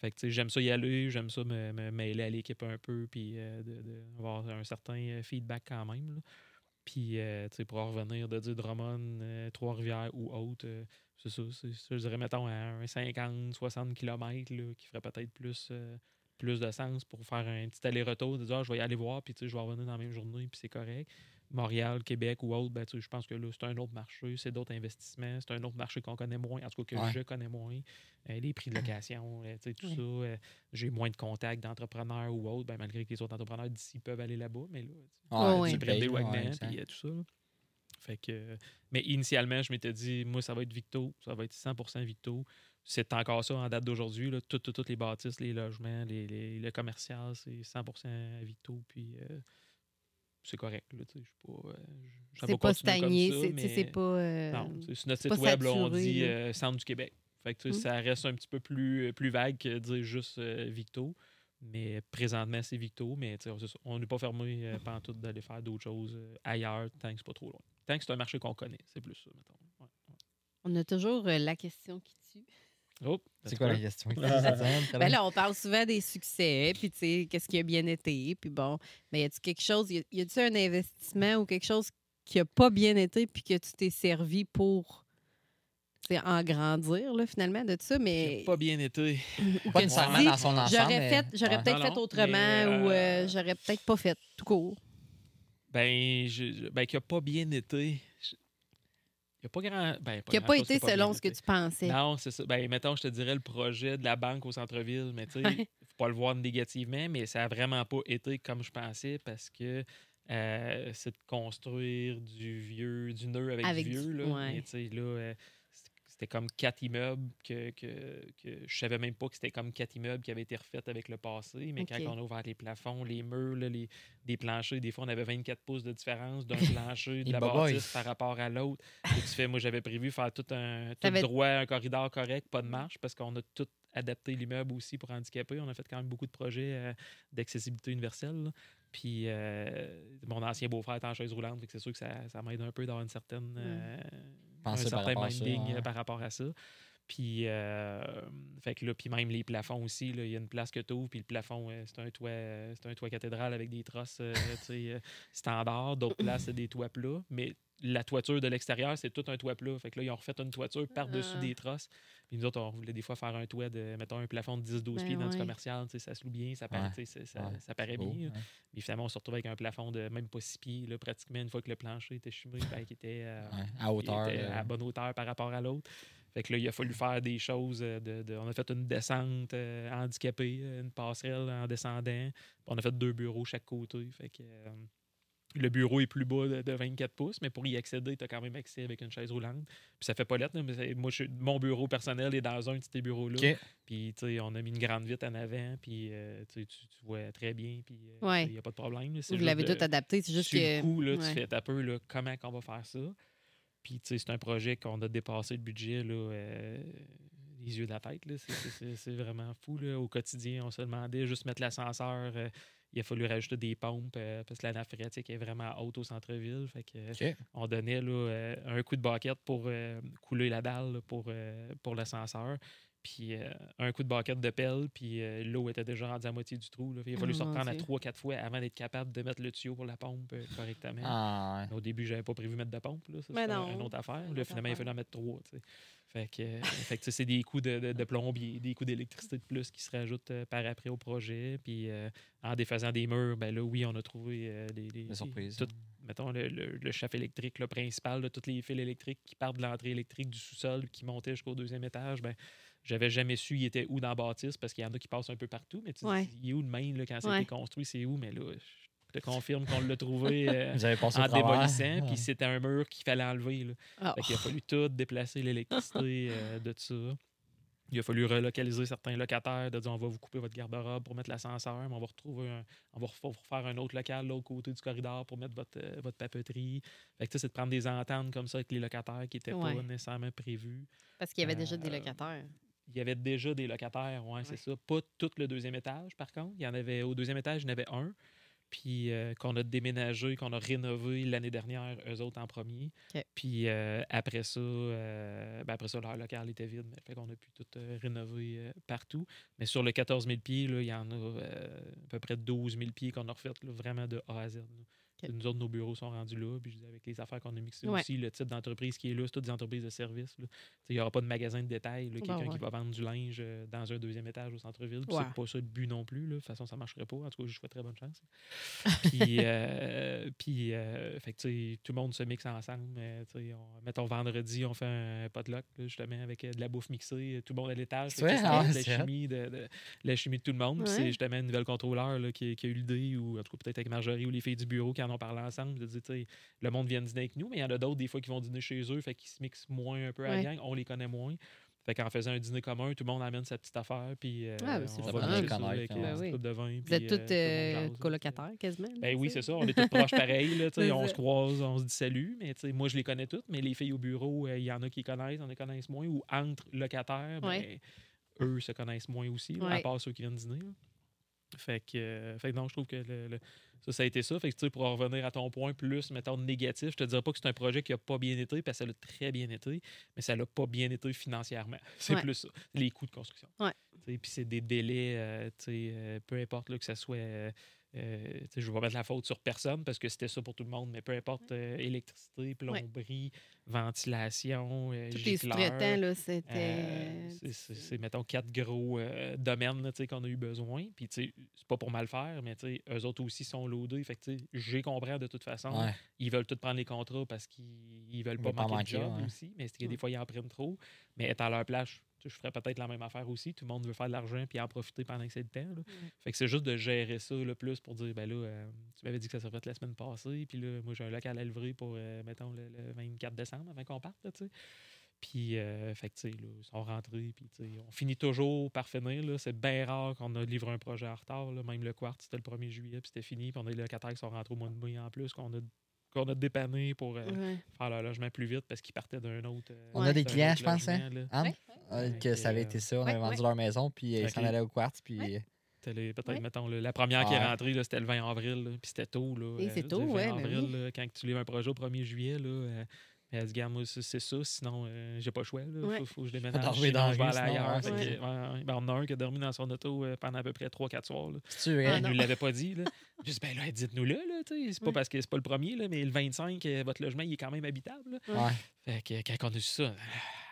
Fait que j'aime ça y aller, j'aime ça me, me mêler à l'équipe un peu, puis euh, de, de avoir un certain euh, feedback quand même. là. Puis, euh, tu sais, pour en revenir de dire Drummond, euh, Trois-Rivières ou autre, euh, c'est ça, c'est ça, je dirais, mettons, à un 50, 60 km, là, qui ferait peut-être plus, euh, plus de sens pour faire un petit aller-retour, de dire, Ah, je vais y aller voir, puis je vais revenir dans la même journée, puis c'est correct. Montréal, Québec ou autre, ben, je pense que là, c'est un autre marché, c'est d'autres investissements, c'est un autre marché qu'on connaît moins, en tout cas que Ouais. je connais moins. Euh, les prix de (clears throat) location, euh, tu sais, tout Ouais. ça. euh, j'ai moins de contacts d'entrepreneurs ou autres, ben, malgré que les autres entrepreneurs d'ici peuvent aller là-bas, mais là, tu sais, Ouais, wagons, exact. puis tout ça. là. Fait que, mais initialement, je m'étais dit, moi, ça va être Victo, ça va être 100% Victo. C'est encore ça en date d'aujourd'hui. Toutes, les bâtisses, les logements, les, les- le commercial, c'est 100% à Victo. Puis euh, c'est correct. Là, je suis pas, euh, C'est pas stagné, c'est pas. euh, non, sur notre site pas web, là, on dit euh, Centre du Québec. Fait que, Mm. ça reste un petit peu plus, plus vague que dire juste Victo. Mais présentement, c'est Victo. Mais on n'est pas fermé euh, pantoute d'aller faire d'autres choses ailleurs tant que c'est pas trop loin. Tant que c'est un marché qu'on connaît, c'est plus ça, mettons. Ouais. On a toujours euh, la question qui tue. Oh, C'est quoi la question? (laughs) Ben là, on parle souvent des succès, puis tu sais, qu'est-ce qui a bien été, puis bon. Mais y a-tu quelque chose, y a-tu un investissement ou quelque chose qui a pas bien été, puis que tu t'es servi pour en grandir, là, finalement, de ça, mais. pas bien été. ou Pas nécessairement dans son ensemble. J'aurais mais- fait, j'aurais ouais. peut-être fait autrement ou euh, euh, j'aurais peut-être pas fait tout court. Ben, je, ben qui a pas bien été. Je- Il a pas grand. Ben, Qui a pas été selon ce que tu pensais. Non, c'est ça. Ben, mettons, je te dirais le projet de la banque au centre-ville, mais tu sais, Ouais. faut pas le voir négativement, mais ça a vraiment pas été comme je pensais parce que euh, c'est de construire du vieux, du nœud avec, Avec du vieux. du- Là. ouais. Mais tu sais, là, euh, c'était comme quatre immeubles que, que, que je savais même pas que c'était comme quatre immeubles qui avaient été refaits avec le passé. Mais quand on a ouvert les plafonds, les murs, là, les, des planchers, des fois, on avait 24 pouces de différence d'un (laughs) plancher de la bâtisse par rapport à l'autre. Tu fais, moi, j'avais prévu faire tout un tout droit, un corridor correct, pas de marche, parce qu'on a tout adapté l'immeuble aussi pour handicapés. On a fait quand même beaucoup de projets euh, d'accessibilité universelle. là. Puis euh, mon ancien beau-frère est en chaise roulante, que c'est sûr que ça, ça m'aide un peu d'avoir une certaine, euh, un par certain ça, minding ouais. euh, par rapport à ça. Puis, euh, fait que là, puis même les plafonds aussi, là, il y a une place que tu ouvres, puis le plafond, euh, c'est un toit euh, c'est un toit cathédrale avec des trosses euh, euh, standards. D'autres places, c'est des toits plats. Mais la toiture de l'extérieur, c'est tout un toit plat. Fait que là, ils ont refait une toiture par-dessus Ah. des trosses. Puis nous autres, on voulait des fois faire un toit de, mettons, un plafond de 10-12 Ben pieds dans du ouais. commercial. tu sais, Ça se loue bien, ça paraît, Ouais. tu sais, ça, ça- Ouais, ça paraît Beau, bien. hein. Puis finalement, on se retrouve avec un plafond de même pas 6 pieds, là, pratiquement, une fois que le plancher était chumé, ben, qui était, euh, Ouais, à il hauteur. était à bonne hauteur par rapport à l'autre. Fait que là, il a fallu faire des choses. euh, De, de- on a fait une descente euh, handicapée, une passerelle en descendant. Puis On a fait deux bureaux chaque côté. Fait que euh, le bureau est plus bas de, de 24 pouces, mais pour y accéder, tu as quand même accès avec une chaise roulante. Puis ça fait pas lettre, mais moi, je mon bureau personnel est dans un de ces bureaux-là. Puis, tu sais, on a mis une grande vitre en avant, puis euh, tu, sais, tu- tu vois très bien, puis il Ouais. n'y a pas de problème. Vous l'avez tout adapté, c'est juste sur que. le coup, là, ouais. tu fais un peu là, comment qu'on va faire ça. Puis, tu sais, c'est un projet qu'on a dépassé le budget, là, euh, les yeux de la tête. C'est- vraiment fou. Là. Au quotidien, on se demandait juste mettre l'ascenseur. euh, il a fallu rajouter des pompes euh, parce que la nappe phréatique est vraiment haute au centre-ville. Fait que, on donnait là, euh, un coup de baquette pour euh, couler la dalle là, pour, pour l'ascenseur. Puis euh, un coup de baquette de pelle, puis euh, l'eau était déjà rendue à moitié du trou. là. Il a fallu Oh, se reprendre à trois, quatre fois avant d'être capable de mettre le tuyau pour la pompe euh, correctement. Ah, ouais. Au début, j'avais pas prévu mettre de pompe. Là. Ça, Mais c'était non. une autre affaire. Là, finalement, il affaire. fallait en mettre trois. Fait que, euh, (laughs) fait que, c'est des coûts de, de- de plombier, des coûts d'électricité de plus qui se rajoutent euh, par après au projet. Puis euh, en défaisant des murs, ben là, oui, on a trouvé euh, des, des- La surprise. tout- mettons, le, le- le chef électrique le principal, là, tous les fils électriques qui partent de l'entrée électrique du sous-sol, qui montaient jusqu'au deuxième étage, ben, j'avais jamais su il était où dans la bâtisse parce qu'il y en a qui passent un peu partout, mais tu Ouais. dis, il est où le main là, quand ça a Ouais. été construit, c'est où? Mais là, je te confirme qu'on l'a trouvé (laughs) euh, en démolissant, Ouais. puis c'était un mur qu'il fallait enlever. Là. Ah. Fait qu'il a fallu tout déplacer l'électricité (laughs) euh, de tout ça. Il a fallu relocaliser certains locataires, de dire on va vous couper votre garde-robe pour mettre l'ascenseur, mais on va retrouver un, on va ref- refaire un autre local de l'autre côté du corridor pour mettre votre, euh, votre papeterie. Fait que ça, c'est de prendre des ententes comme ça avec les locataires qui n'étaient Ouais. pas nécessairement prévus. Parce qu'il y avait déjà des locataires. Il y avait déjà des locataires, ouais, Ouais. c'est ça. Pas tout le deuxième étage, par contre. Il y en avait au deuxième étage, il y en avait un. Puis euh, qu'on a déménagé, qu'on a rénové l'année dernière, eux autres en premier. Puis euh, après ça, euh, ben après ça, leur local était vide. Mais fait qu'on a pu tout rénover partout. Mais sur le 14 000 pieds, là, il y en a à peu près 12 000 pieds qu'on a refait là, vraiment de A à Z. là. Nous autres, nos bureaux sont rendus là. Puis je dis, avec les affaires qu'on a mixées Ouais. aussi, le type d'entreprise qui est là, c'est toutes des entreprises de services. Il n'y aura pas de magasin de détail, là, quelqu'un Ben ouais. qui va vendre du linge euh, dans un deuxième étage au centre-ville. C'est pas ça le but non plus. Là. De toute façon, ça ne marcherait pas. En tout cas, je vous souhaite très bonne chance. (laughs) puis, euh, puis euh, fait que, tu sais, tout le monde se mixe ensemble. on, mettons, vendredi, on fait un potluck, là, justement, avec euh, de la bouffe mixée. Tout le monde à l'étage. C'est Ah ouais, de, c'est la hot. chimie de, de- la chimie de tout le monde. C'est justement une nouvelle contrôleur là, qui, qui a eu l'idée, ou en tout cas peut-être avec Marjorie ou les filles du bureau qui en ont parlé ensemble, de dire, tu sais, le monde vient dîner avec nous, mais il y en a d'autres, des fois, qui vont dîner chez eux, fait qu'ils se mixent moins un peu à la gang. On les connaît moins. Fait qu'en faisant un dîner commun, tout le monde amène sa petite affaire, puis euh, Ah, ben, on va Bien connaître, avec une Ben petite oui. coupe de vin. Vous puis, êtes euh, tous tout le monde euh, là. colocataires quasiment. là, Ben oui, c'est ça. On est tous proches pareils. Là, (laughs) on ça. se croise, on se dit salut. Mais moi, je les connais toutes. Mais les filles au bureau, euh, il y en a qui connaissent, on les connaissent moins. Ou entre locataires, ben, Ouais. eux se connaissent moins aussi, là, à part ceux qui viennent dîner. là. Fait que, euh, fait que non, je trouve que le- le- ça, ça a été ça. Fait que, tu sais, pour en revenir à ton point plus, mettons, négatif, je te dirais pas que c'est un projet qui a pas bien été, parce que ça l'a très bien été, mais ça l'a pas bien été financièrement. (laughs) C'est Ouais. plus ça. Les coûts de construction. Puis c'est des délais, euh, tu sais, euh, peu importe là, que ça soit. Euh, je ne vais pas mettre la faute sur personne parce que c'était ça pour tout le monde, mais peu importe, euh, électricité, plomberie, ventilation, euh, Tous les gicleur, sous-traitants, là, c'était. euh, c'est- mettons, quatre gros euh, domaines qu'on a eu besoin. Puis, c'est pas pour mal faire, mais eux autres aussi sont loadés. Fait que, j'ai compris de toute façon. Ouais. Ils veulent tous prendre les contrats parce qu'ils ils veulent Ils pas manquer de job ouais. aussi. Mais c'est que des Ouais. fois, ils en prennent trop. Mais être à leur place, je ferais peut-être la même affaire aussi. Tout le monde veut faire de l'argent puis en profiter pendant que c'est le temps. Fait que c'est juste de gérer ça le plus pour dire, ben là, euh, tu m'avais dit que ça serait fait la semaine passée, puis là, moi, j'ai un local à livrer pour, euh, mettons, le, 24 décembre avant qu'on parte, tu sais. Puis, euh, fait que, là, ils sont rentrés, puis, on finit toujours par finir. C'est bien rare qu'on a livré un projet en retard. Même le quart, c'était le 1er juillet, puis c'était fini. Puis on a les locataires qui sont rentrés au mois de mai en plus, qu'on a qu'on a dépanné pour euh, faire leur logement plus vite parce qu'ils partaient d'un autre. Euh, on a des clients, je pense, hein? que ça avait été ça. On avait vendu leur maison, puis ils s'en allaient au quartz. Puis... Peut-être, mettons, la première qui est rentrée, c'était le 20 avril, puis c'était tôt. Là, Et c'est tôt, oui. avril, quand tu livres un projet au 1er juillet, là, elle se dit, moi, c'est ça, sinon, euh, j'ai pas le choix. Il faut, que je (laughs) déménage. Dormir dans je vais aller ailleurs. ben, on a un qui a dormi dans son auto euh, pendant à peu près 3-4 soirs. Tu vrai? Ah, ne lui l'avait pas dit. Là. (laughs) Je dis, ben là, dites-nous-le. Là, c'est pas parce que c'est pas le premier, là, mais le 25, euh, votre logement, il est quand même habitable. Ouais. Fait que quand on a su ça,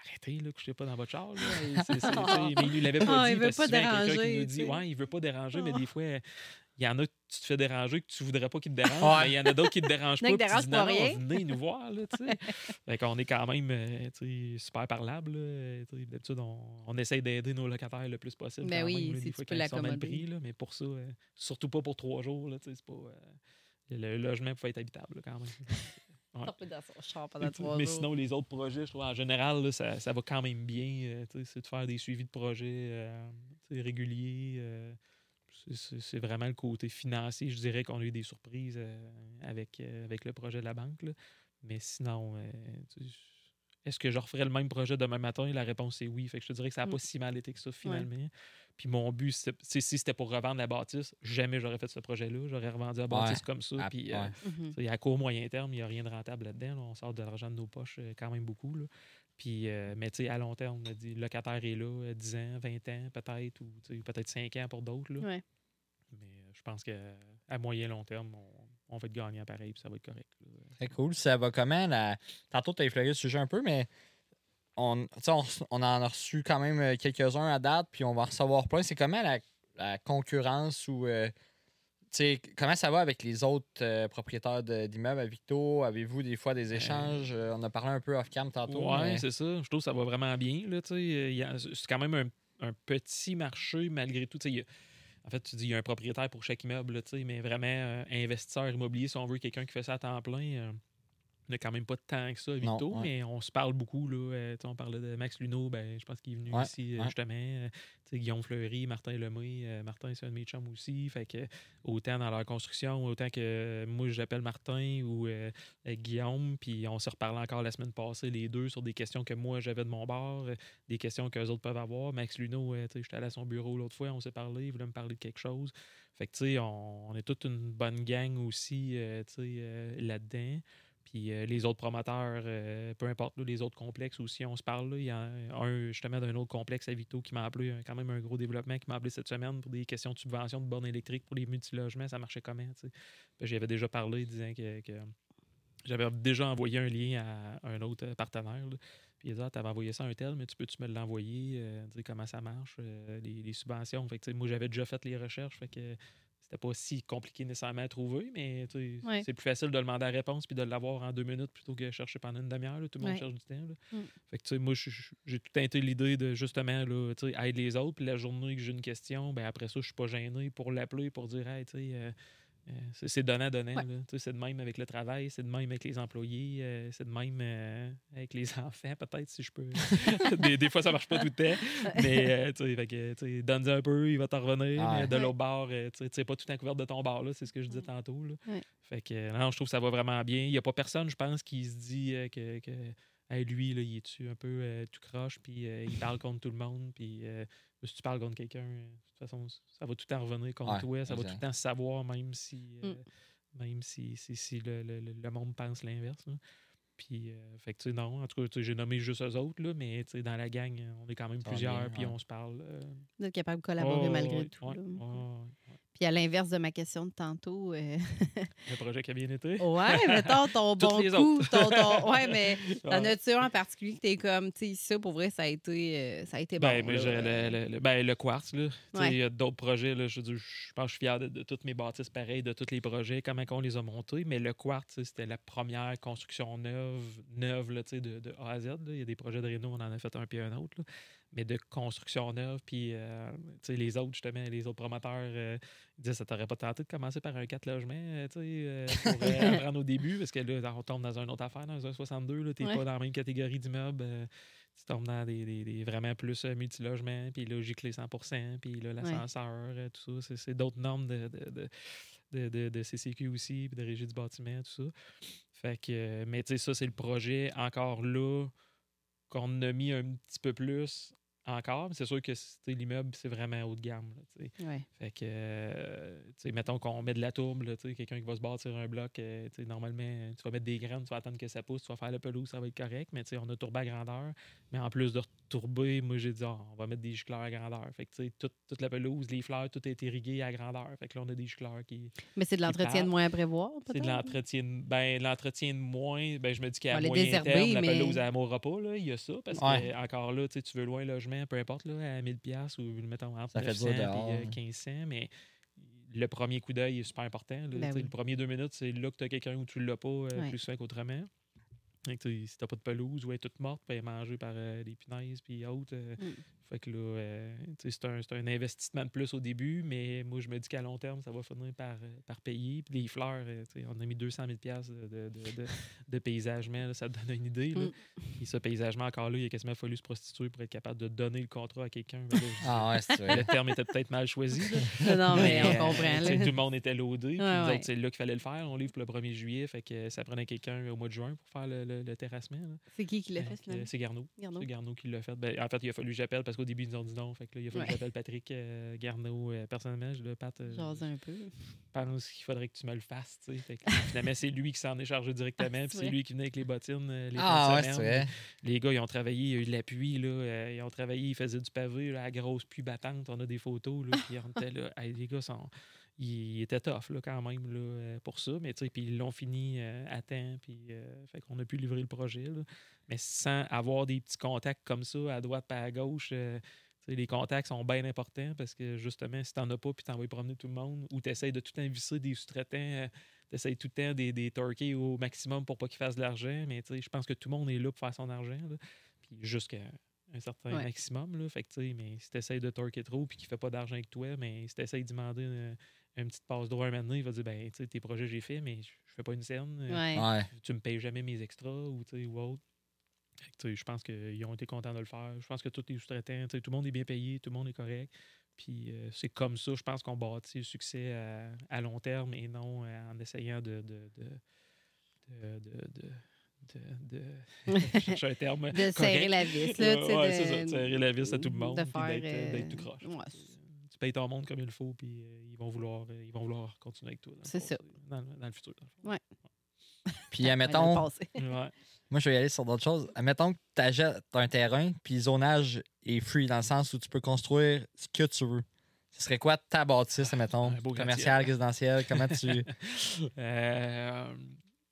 arrêtez, là, couchez pas dans votre char. Là. (laughs) mais il ne l'avait pas dit. Il veut pas déranger. Qui nous dit, ouais, il veut pas déranger, mais des fois, il y en a que tu te fais déranger que tu voudrais pas qu'ils te dérangent, mais il y en a d'autres qui te dérangent (laughs) pas. Qui dérange pas rien. venez nous voir. Là, (laughs) fait qu'on est quand même euh, super parlable. D'habitude, on, on essaye d'aider nos locataires le plus possible. Ben oui, même, si tu peux l'accommoder. Prix, là, mais pour ça, euh, surtout pas pour trois jours. Là, c'est pas, euh, le logement peut être habitable quand même. (laughs) Ouais. dans son char pendant trois mais sinon, les autres projets, je trouve, en général, ça, ça, va quand même bien. c'est de faire des suivis de projets réguliers c'est vraiment le côté financier. Je dirais qu'on a eu des surprises euh, avec, euh, avec le projet de la banque. Mais sinon, euh, est-ce que je referais le même projet demain matin? La réponse est oui. Fait que je te dirais que ça n'a pas mm. si mal été que ça finalement. Puis mon but, si c'était pour revendre la bâtisse, jamais j'aurais fait ce projet-là. J'aurais revendu la bâtisse comme ça. À, puis mm-hmm. à court, moyen terme, il n'y a rien de rentable là-dedans. On sort de l'argent de nos poches quand même beaucoup. Là. Puis, mais tu sais, à long terme, on a dit, le locataire est là, 10 ans, 20 ans peut-être, ou peut-être 5 ans pour d'autres. Ouais. Mais euh, je pense qu'à moyen long terme, on, va être gagnant pareil, puis ça va être correct. Très cool. Ça va comment? La... Tantôt, tu as effleuré le sujet un peu, mais on, on, on, en a reçu quand même euh, quelques-uns à date, puis on va recevoir plein. C'est comment la, concurrence ou. Euh, comment ça va avec les autres propriétaires d'immeubles à Victo? Avez-vous des fois des échanges? on a parlé un peu off-cam tantôt. Oui, c'est ça. Je trouve que ça va vraiment bien. C'est quand même un, petit marché malgré tout. En fait, tu dis il y a un propriétaire pour chaque immeuble, mais vraiment euh, investisseur immobilier, si on veut quelqu'un qui fait ça à temps plein. Euh, il n'y a quand même pas de temps que ça, Vito, mais on se parle beaucoup. Là. Euh, on parlait de Max Luneau, ben, je pense qu'il est venu ici justement. Guillaume Fleury, Martin Lemay. Martin, c'est un de mes chums aussi. Fait que, autant dans leur construction, autant que moi, j'appelle Martin ou Guillaume. Puis on se reparlé encore la semaine passée, les deux, sur des questions que moi, j'avais de mon bord, des questions qu'eux autres peuvent avoir. Max Luneau, j'étais allé à son bureau l'autre fois, on s'est parlé, il voulait me parler de quelque chose. Fait que, tu sais, on, on, est toute une bonne gang aussi, là-dedans. Puis euh, les autres promoteurs, euh, peu importe les autres complexes aussi, on se parle. il y a un justement d'un autre complexe à Vito qui m'a appelé, quand même un gros développement, qui m'a appelé cette semaine pour des questions de subvention de bornes électriques pour les multilogements. Ça marchait comment? J'y avais déjà parlé disant que, j'avais déjà envoyé un lien à un autre partenaire. Puis il dit ah, Tu avais envoyé ça à un tel, mais tu peux-tu me l'envoyer, euh, comment ça marche, les, subventions. Fait moi, j'avais déjà fait les recherches. Fait que c'était pas si compliqué nécessairement à trouver, mais c'est plus facile de demander la réponse puis de l'avoir en deux minutes plutôt que chercher pendant une demi-heure. Tout le monde cherche du temps. Mm. Fait que, moi, j'ai tout teinté l'idée de justement là, aider les autres. Puis la journée que j'ai une question, ben après ça, je suis pas gêné pour l'appeler pour dire Hey, tu sais, euh, c'est donnant-donnant. C'est de même avec le travail, c'est de même avec les employés, euh, c'est de même euh, avec les (laughs) enfants, peut-être, si je peux. (laughs) des, fois, ça marche pas tout le temps. Mais tu donne un peu, il va t'en revenir. Ah de l'autre bord, tu sais pas tout en couvert de ton bord, c'est ce que je disais tantôt. Là. Fait que non, je trouve que ça va vraiment bien. Il n'y a pas personne, je pense, qui se dit que, que lui, là, il est-tu un peu tout croche, puis il parle contre tout le monde, puis si tu parles contre quelqu'un, de toute façon, ça va tout le temps revenir contre toi. Ça va tout le temps savoir, même si, euh, mm. même si, si, le, le, le, monde pense l'inverse. Puis, euh, fait que, tu sais, non, en tout cas, j'ai nommé juste eux autres, là, mais dans la gang, on est quand même plusieurs, puis on se parle. Euh... Vous êtes capable de collaborer malgré tout. Puis à l'inverse de ma question de tantôt. Euh, (laughs) le projet qui a bien été. Ouais, mettons ton (laughs) bon coup. Ton, ton... Ouais, mais (laughs) t'en as-tu un en particulier que t'es comme, tu sais, ça, pour vrai, ça a été, euh, ça a été ben, bon. le, le, ben, le quartz, là. Il y a d'autres projets, là. Je, je, pense que je suis fier de, toutes mes bâtisses pareilles, de tous les projets, comment on les a montés. Mais le quartz, c'était la première construction neuve, neuve là, de, de A à Z. Il y a des projets de Renault, on en a fait un puis un autre. Mais de construction neuve. Puis, euh, tu sais, les autres, justement, les autres promoteurs euh, disaient ça t'aurait pas tenté de commencer par un 4 logements, euh, tu sais, euh, pour (laughs) apprendre au début, parce que là, on tombe dans une autre affaire, dans un 62, tu n'es Ouais. pas dans la même catégorie d'immeubles. euh, tu tombes dans des, des- des vraiment plus multilogements, puis là, giclé 100 puis là, l'ascenseur, tout ça. C'est- d'autres normes de, de, de, de, CCQ aussi, puis de régie du bâtiment, tout ça. Fait que, mais tu sais, ça, c'est le projet encore là qu'on a mis un petit peu plus encore. Mais c'est sûr que l'immeuble, c'est vraiment haut de gamme. là. Ouais. Fait que, euh, mettons qu'on met de la tourbe, quelqu'un qui va se bâtir un bloc, euh, normalement, tu vas mettre des graines, tu vas attendre que ça pousse, tu vas faire la pelouse, ça va être correct, mais on a tourbé à grandeur. Mais en plus de moi, j'ai dit, Ah, on va mettre des gicleurs à grandeur. Fait que, tu sais, toute, toute la pelouse, les fleurs, tout est irrigué à grandeur. Fait que là, on a des gicleurs qui. Mais c'est de l'entretien de moins à prévoir, C'est de l'entretien de- ben, l'entretien de moins. Ben, je me dis qu'à moyen désherber, terme, la pelouse, elle mourra pas. Là. Il y a ça. Parce Ouais. que, encore là, tu veux loin logement, peu importe, là, à 1000$ piastres ou mettons entre Ça fait 900 dur et euh, ouais. 1500. Mais le premier coup d'œil est super important. là. Ben oui. Le premier deux minutes, c'est là que tu as quelqu'un où tu l'as pas euh, Ouais. plus souvent qu'autrement. Fait que, tu sais, si t'as pas de pelouse ou elle est toute morte, puis mangée par euh, des punaises puis autres. euh, Mm. Fait que là, euh, c'est un, un investissement de plus au début, mais moi, je me dis qu'à long terme, ça va finir par, euh, par payer. Puis les fleurs, euh, tu sais, on a mis 200 000 piastres de, de, de, de- paysagement, là, ça te donne une idée. Là. Mm. Et ce paysagement, encore là, il a quasiment fallu se prostituer pour être capable de donner le contrat à quelqu'un. Ah ouais, c'est vrai. Le terme était peut-être mal choisi. là. Non, mais on euh, comprend. là. Tout le monde était loadé. Puis Ouais, autres, c'est là qu'il fallait le faire. On livre pour le 1er juillet. Fait que ça prenait quelqu'un au mois de juin pour faire le, le- le terrassement. C'est qui qui l'a fait? C'est Garneau. Garneau. C'est Garneau qui l'a fait. Ben, en fait, il a fallu que j'appelle parce qu'au début, ils nous ont dit non. Fait que là, il a fallu Ouais. que j'appelle Patrick euh, Garneau. euh, personnellement, je le Pat, euh, Jaser un peu. pense qu'il faudrait que tu me le fasses. tu sais. Fait que, finalement, c'est lui qui s'en est chargé directement. Ah, c'est puis c'est vrai. lui qui venait avec les bottines. euh, les Ah ouais, semaine. Les gars, ils ont travaillé, il y a eu de l'appui, là. euh, ils ont travaillé, ils faisaient du pavé, là, à grosse pluie battante. On a des photos, là. Puis on était là. Hey, les gars sont. Ils étaient tough, là, quand même, là, euh, pour ça. Mais, puis ils l'ont fini euh, à temps. Puis, euh, fait qu'on a pu livrer le projet, là. Mais sans avoir des petits contacts comme ça, à droite pas à gauche. euh, les contacts sont bien importants parce que justement, si t'en as pas puis t'en vas y promener tout le monde ou tu essaies de tout invisser des sous-traitants, tu essaies tout le temps des, des torquer au maximum pour pas qu'ils fassent de l'argent. Mais je pense que tout le monde est là pour faire son argent. Puis jusqu'à un certain Ouais. maximum. Là. Fait que, mais si tu essaies de torquer trop puis qu'il fait pas d'argent avec toi, mais si tu essaies de demander une, une petite passe droit un moment donné, il va dire ben, tu sais, tes projets j'ai fait, mais je fais pas une scène. Euh, Ouais. Ouais. tu me payes jamais mes extras ou, tu sais, ou autre. Je pense qu'ils ont été contents de le faire. Je pense que tous les sous-traitants, tout le monde est bien payé, tout le monde est correct. Puis euh, c'est comme ça, je pense qu'on bâtit le succès à, à long terme et non euh, en essayant de. de, de, de, de, de- je (laughs) un terme. De serrer la vis, là, tu sais. Ouais, de- c'est ça, de serrer la vis à tout le monde. De faire. d'être, euh, d'être tout croche. ouais, Tu payes ton monde comme il faut, puis euh, ils, vont vouloir, euh, ils vont vouloir continuer avec toi. dans le C'est ça. Dans, le- dans le futur. dans le fond. Puis, (laughs) Ouais, admettons. Ouais. moi, je vais y aller sur d'autres choses. Admettons que tu achètes un terrain, puis le zonage est free dans le sens où tu peux construire ce que tu veux. Ce serait quoi ta bâtisse, admettons? Un beau Commercial, résidentiel, comment tu. (laughs) Euh,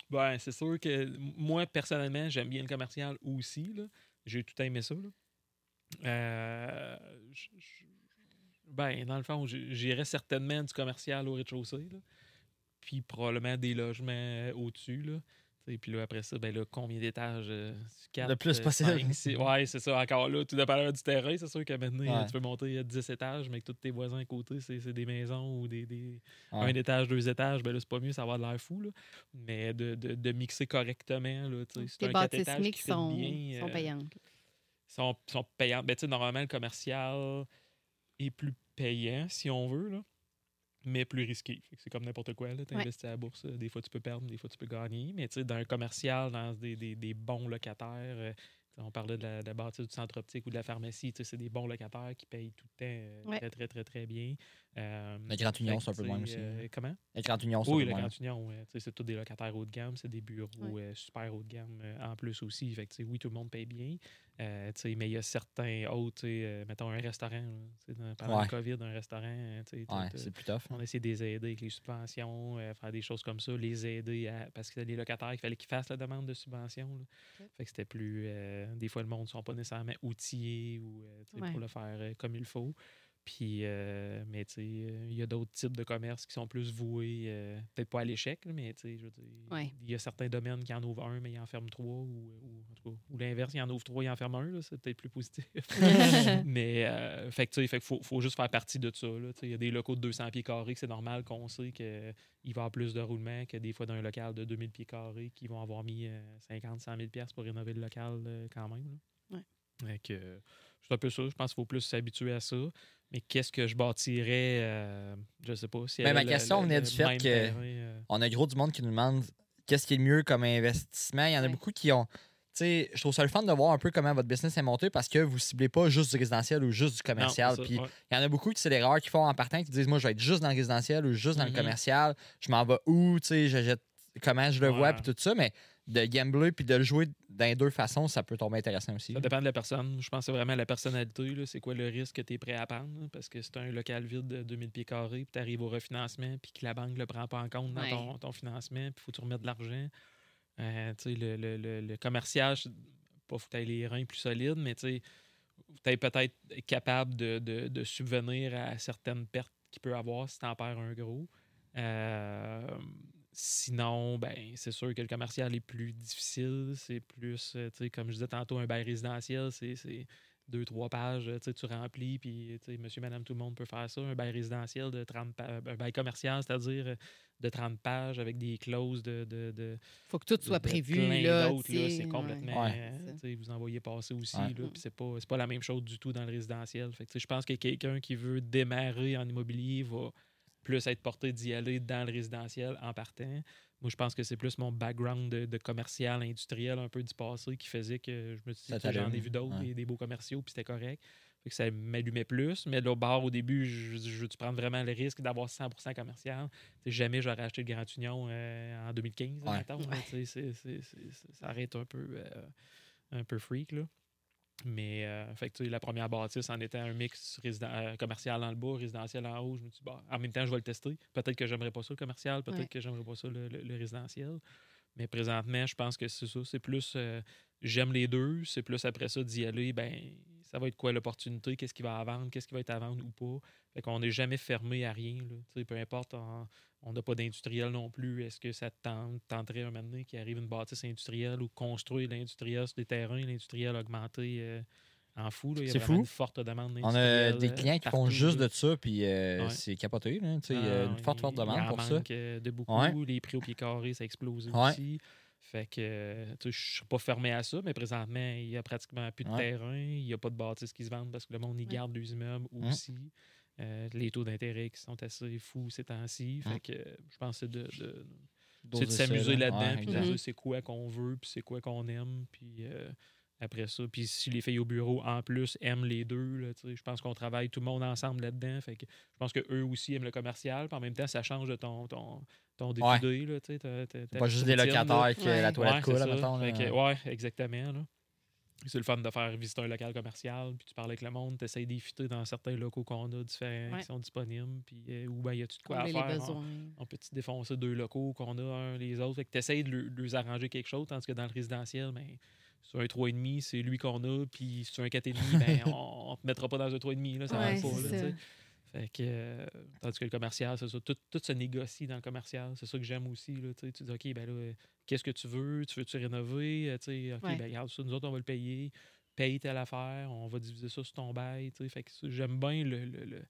ben, c'est sûr que moi, personnellement, j'aime bien le commercial aussi. là. J'ai tout aimé ça. là. Euh, je- je- ben, dans le fond, j'irais certainement du commercial au rez-de-chaussée. Puis probablement des logements euh, au-dessus. Là. Sais, Puis là, après ça, ben là, combien d'étages? euh, quatre, Le plus euh, possible. cinq, six? ouais, c'est ça. Encore là, tout dépend du terrain. C'est sûr que maintenant, Ouais. tu peux monter à 10 étages, mais que tous tes voisins à côté, c'est c'est des maisons ou des, des, Ouais. un étage, deux étages, ben là, c'est pas mieux, ça va de l'air fou. Là. Mais de, de, de mixer correctement, là, tu sais, c'est Les un quatre bâtisses étages qui sont, bien, sont euh, payantes. sont, sont payantes. Ben, tu sais, normalement, le commercial est plus payant, si on veut, là, mais plus risqué. C'est comme n'importe quoi. Tu Ouais. investis à la bourse. euh, Des fois, tu peux perdre, des fois, tu peux gagner. Mais tu sais, dans un commercial, dans des, des- des bons locataires, euh, on parlait de la, de la bâtisse du centre optique ou de la pharmacie, c'est des bons locataires qui payent tout le temps euh, Ouais. très, très, très, très bien. Euh, Le Grand Union, c'est un peu le sais, aussi. euh, comment? Le Grand Union, c'est Oui, un le peu moins. Grand Union, c'est tous des locataires haut de gamme, c'est des bureaux Ouais. euh, super haut de gamme euh, en plus aussi. Fait que, oui, tout le monde paye bien. Euh, mais il y a certains autres, euh, mettons un restaurant, là, pendant Ouais. le COVID, un restaurant, euh, Ouais, c'est plus tough. on a essayé de les aider avec les subventions, euh, faire des choses comme ça, les aider à- parce que les locataires, il fallait qu'ils fassent la demande de subvention. Fait que c'était plus. euh, des fois, le monde ne sont pas nécessairement outillés ou, euh, Ouais. pour le faire euh, comme il faut. Puis, euh, mais tu sais, euh, il y a d'autres types de commerces qui sont plus voués, euh, peut-être pas à l'échec, mais tu sais, je veux dire, Ouais. il y a certains domaines qui en ouvrent un, mais ils en ferment trois, ou, ou, en tout cas, ou l'inverse, ils en ouvrent trois, ils en ferment un, là, c'est peut-être plus positif. (laughs) mais, euh, fait que tu sais, fait que faut, faut juste faire partie de ça, il y a des locaux de 200 pieds carrés, c'est normal qu'on sait qu'il va y avoir plus de roulement que des fois d'un local de 2000 pieds carrés qui vont avoir mis euh, 50, 100 000 pièces pour rénover le local quand même. là. Ouais. Fait que, c'est un peu ça. Je pense qu'il faut plus s'habituer à ça. Mais qu'est-ce que je bâtirais euh, Je sais pas. Si Ben, ma question le- venait le du fait que- terrain, euh, On a gros du monde qui nous demande qu'est-ce qui est le mieux comme investissement. Il y en a beaucoup qui ont. Tu sais, je trouve ça le fun de voir un peu comment votre business est monté parce que vous ciblez pas juste du résidentiel ou juste du commercial. Puis ouais. il y en a beaucoup qui c'est l'erreur qu'ils font en partant qui disent moi je vais être juste dans le résidentiel ou juste dans Mhm. le commercial. Je m'en vais où, tu sais, je jette comment je le vois puis tout ça, mais de gambler puis de le jouer dans les deux façons, ça peut tomber intéressant aussi. Ça dépend de la personne. Je pense que c'est vraiment la personnalité. là. C'est quoi le risque que tu es prêt à prendre? là? Parce que c'est un local vide de 2000 pieds carrés, puis tu arrives au refinancement, puis que la banque ne le prend pas en compte dans Ouais. ton, ton financement, puis il faut que tu remettes de l'argent. Euh, tu sais, le, le- le- le commercial, pas faut que tu les reins plus solides, mais tu es peut-être capable de, de- de subvenir à certaines pertes qu'il peut avoir si tu en perds un gros. Euh, sinon, ben, c'est sûr que le commercial est plus difficile. C'est plus, euh, tu sais, comme je disais tantôt, un bail résidentiel, c'est c'est deux, trois pages, tu sais, tu remplis, puis monsieur, madame, tout le monde peut faire ça. Un bail résidentiel de 30 pages, un bail commercial, c'est-à-dire euh, de 30 pages avec des clauses de. de, de faut que tout de- soit de prévu. c'est complètement. Ouais. euh, vous envoyez passer aussi. Ouais. là, puis c'est pas, c'est pas la même chose du tout dans le résidentiel. Fait je pense que quelqu'un qui veut démarrer en immobilier va plus être porté d'y aller dans le résidentiel en partant. Moi, je pense que c'est plus mon background de, de commercial, industriel, un peu du passé, qui faisait que je me suis dit que j'en ai vu d'autres, ouais. des, des beaux commerciaux, puis c'était correct. Fait que ça m'allumait plus. Mais là, au au début, je, je veux-tu prendre vraiment le risque d'avoir 100% commercial? Tu sais, jamais j'aurais acheté le Grand Union euh, en 2015, là, Ouais. mettons, là, tu sais, c'est- c'est- c'est- c'est- ça arrête un peu, euh, un peu freak. Là. Mais euh, fait que, la première bâtisse en était un mix résident- euh, commercial en le bas, résidentiel en haut. Je me suis dit, bah, en même temps, je vais le tester. Peut-être que j'aimerais pas ça le commercial, peut-être Ouais. que j'aimerais pas ça le, le- le résidentiel. Mais présentement, je pense que c'est ça. C'est plus euh, j'aime les deux. C'est plus après ça d'y aller, ben ça va être quoi l'opportunité, qu'est-ce qui va à vendre, qu'est-ce qui va être à vendre ou pas? Fait qu'on n'est jamais fermé à rien. Là. Peu importe, on- on n'a pas d'industriel non plus. Est-ce que ça te tente, tenterait un moment donné qu'il arrive une bâtisse industrielle ou construire l'industriel sur des terrains, l'industriel augmenté euh, en fou. là. Il y a C'est vraiment fou. une forte demande On a des euh, clients qui font juste de ça, puis euh, Ouais. c'est capoté. Là, tu sais, il y Ah, a une forte, forte demande pour ça. manque, euh, de beaucoup. Ouais. Les prix au pied carré, ça a explosé Ouais. aussi. Fait que je suis pas fermé à ça, mais présentement, il y a pratiquement plus de Ouais. terrain. Il n'y a pas de bâtisses qui se vendent parce que le monde y Ouais. garde les immeubles Mm. aussi. Euh, les taux d'intérêt qui sont assez fous ces temps-ci. Fait Mm. que je pense que c'est de, de- c'est de s'amuser là. là-dedans, Ouais, puis de c'est quoi qu'on veut, puis c'est quoi qu'on aime, puis euh, après ça, puis si les filles au bureau en plus aiment les deux, là, tu sais, je pense qu'on travaille tout le monde ensemble là-dedans, fait que je pense qu'eux aussi aiment le commercial, puis en même temps ça change de ton ton ton Ouais. là, Pas juste des là. locataires Ouais. la toilette Ouais, coule, ça. mettons. Là. que, ouais, exactement. là. C'est le fun de faire visiter un local commercial, puis tu parles avec le monde, tu essaies d'éviter dans certains locaux qu'on a différents Ouais. qui sont disponibles, puis euh, où ben, y a-tu de quoi à faire? on- besoins. on peut te défoncer deux locaux qu'on a un les autres? Fait que tu essaies de de les arranger quelque chose, tandis que dans le résidentiel, ben, sur un 3,5, c'est lui qu'on a, puis sur un 4,5, ben, (laughs) on, on te mettra pas dans un 3,5, là, ça Ouais, va pas. Là, fait que, euh, tandis que le commercial, c'est ça. Tout, tout se négocie dans le commercial. C'est ça que j'aime aussi. Là, tu dis, OK, ben là, euh, qu'est-ce que tu veux? Tu veux-tu rénover? Euh, OK, Ouais. ben regarde ça, nous autres, on va le payer. Paye telle affaire, on va diviser ça sur ton bail. Fait que j'aime bien le, le- le-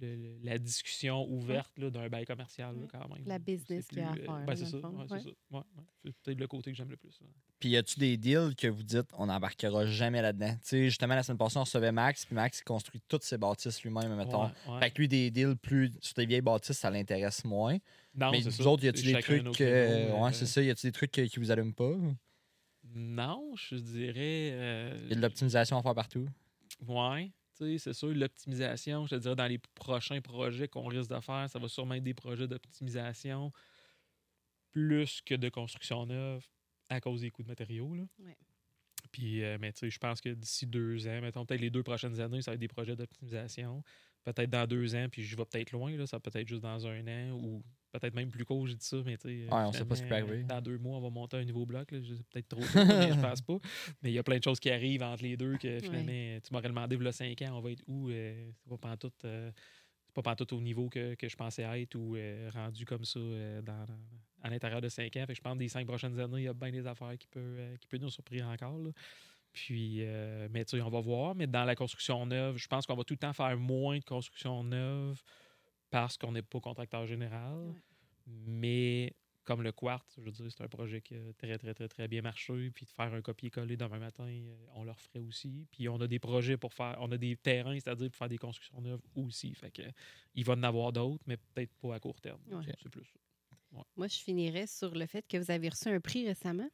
le- la discussion ouverte là, d'un bail commercial Ouais. quand même. La business qu'il y a à euh, faire, ben, là, c'est ça. ouais, c'est Ouais. ça. Ouais, ouais. C'est peut-être le côté que j'aime le plus. Puis y a-tu des deals que vous dites on n'embarquera jamais là-dedans? Tu sais, justement, la semaine passée, on recevait Max, puis Max il construit toutes ses bâtisses lui-même, mettons. Ouais, ouais. Fait que lui, des deals plus sur des vieilles bâtisses, ça l'intéresse moins. Non, Mais vous ça. autres, y a-tu des trucs. euh, créneaux, ouais, euh, c'est ça. Y a-tu des trucs qui qui vous allument pas? Non, je dirais. euh, Il y a de l'optimisation à faire partout. Ouais, c'est sûr, l'optimisation, je te dirais, dans les prochains projets qu'on risque de faire, ça va sûrement être des projets d'optimisation plus que de construction neuve à cause des coûts de matériaux. Là. Ouais. Puis, euh, mais tu sais, je pense que d'ici deux ans, mettons peut-être les deux prochaines années, ça va être des projets d'optimisation. Peut-être dans deux ans, puis je vais peut-être loin, là, ça peut être juste dans un an ou peut-être même plus court, j'ai dit ça, mais tu sais. Ouais, on sait pas ce qui peut arriver. Dans deux mois, on va monter un nouveau bloc. là. Peut-être trop tôt, mais je pense pas. (laughs) Mais il y a plein de choses qui arrivent entre les deux que finalement, tu m'aurais demandé, il y a cinq ans, on va être où euh, C'est pas pantoute, euh, c'est pas pantoute au niveau que, que je pensais être ou euh, rendu comme ça euh, dans, dans- à l'intérieur de cinq ans. Fait que je pense que des cinq prochaines années, il y a bien des affaires qui peuvent, euh, qui peuvent nous surprendre encore. là. Puis, euh, mais tu sais, on va voir. Mais dans la construction neuve, je pense qu'on va tout le temps faire moins de construction neuve parce qu'on n'est pas contracteur général. Ouais. Mais comme le Quartz, je veux dire, c'est un projet qui a très, très, très, très bien marché. Puis de faire un copier-coller demain matin, euh, on le referait aussi. Puis on a des projets pour faire, on a des terrains, c'est-à-dire pour faire des constructions neuves aussi. Fait que il va en avoir d'autres, mais peut-être pas à court terme. Ouais. C'est plus ça. Moi, je finirais sur le fait que vous avez reçu un prix récemment.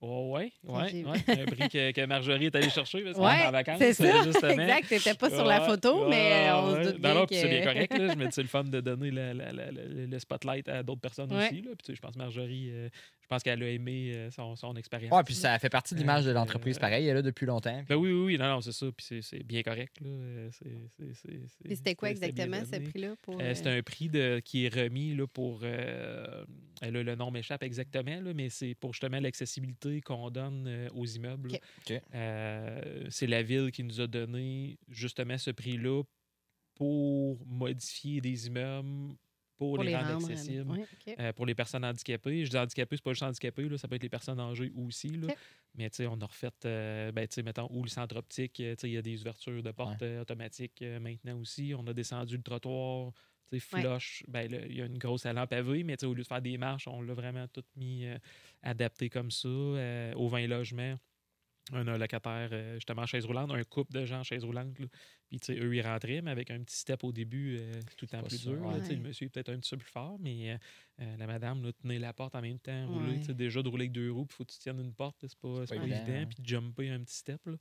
Oh, ouais, ouais, ouais. Un prix que, que Marjorie est allée chercher parce qu'elle Ouais, en vacances. c'est ça. (laughs) Justement. Exact. C'était pas sur la photo, mais ouais, on se doute Non, non, bien puis c'est bien que- correct. Là. Je me dis, c'est le fun de donner la- la- la- le spotlight à d'autres personnes aussi. Là. Puis, tu sais, je pense que Marjorie, euh, je pense qu'elle a aimé euh, son, son expérience. Ouais, puis ça fait partie de l'image de Euh, l'entreprise. Pareil, elle est là depuis longtemps. Ben oui, oui, oui, non, non, c'est ça. Puis c'est- c'est bien correct. Là. Euh, Puis c'était quoi exactement ce prix-là pour. Euh, euh, c'est un prix de, qui est remis là, pour. euh, elle a le nom m'échappe exactement, là, mais c'est pour justement l'accessibilité qu'on donne euh, aux immeubles. Euh, c'est la ville qui nous a donné justement ce prix-là pour modifier des immeubles, pour, pour les, les rendre accessibles. ouais. Euh, pour les personnes handicapées. Je dis handicapées, c'est pas juste handicapés, là, ça peut être les personnes âgées aussi. Là. Mais tu sais, on a refait, euh, ben, tu sais, mettons, ou le centre optique, euh, tu sais, il y a des ouvertures de portes automatiques euh, maintenant aussi. On a descendu le trottoir, tu sais, Ouais. flush. Ben, là, il y a une grosse allée pavée, mais tu sais, au lieu de faire des marches, on l'a vraiment tout mis euh, adapté comme ça, euh, aux 20 logements. Un, locataire, euh, justement, en chaise roulante, un couple de gens en chaise roulante. là. Puis, tu sais, eux, ils rentraient, mais avec un petit step au début, euh, tout le temps plus dur. ouais. Le monsieur est peut-être un petit peu plus fort, mais euh, la madame, là, tenait la porte en même temps, rouler. Ouais. Tu sais, Déjà, de rouler avec deux roues, puis il faut que tu tiennes une porte, c'est pas, c'est pas pas évident. Puis de jumper un petit step. là.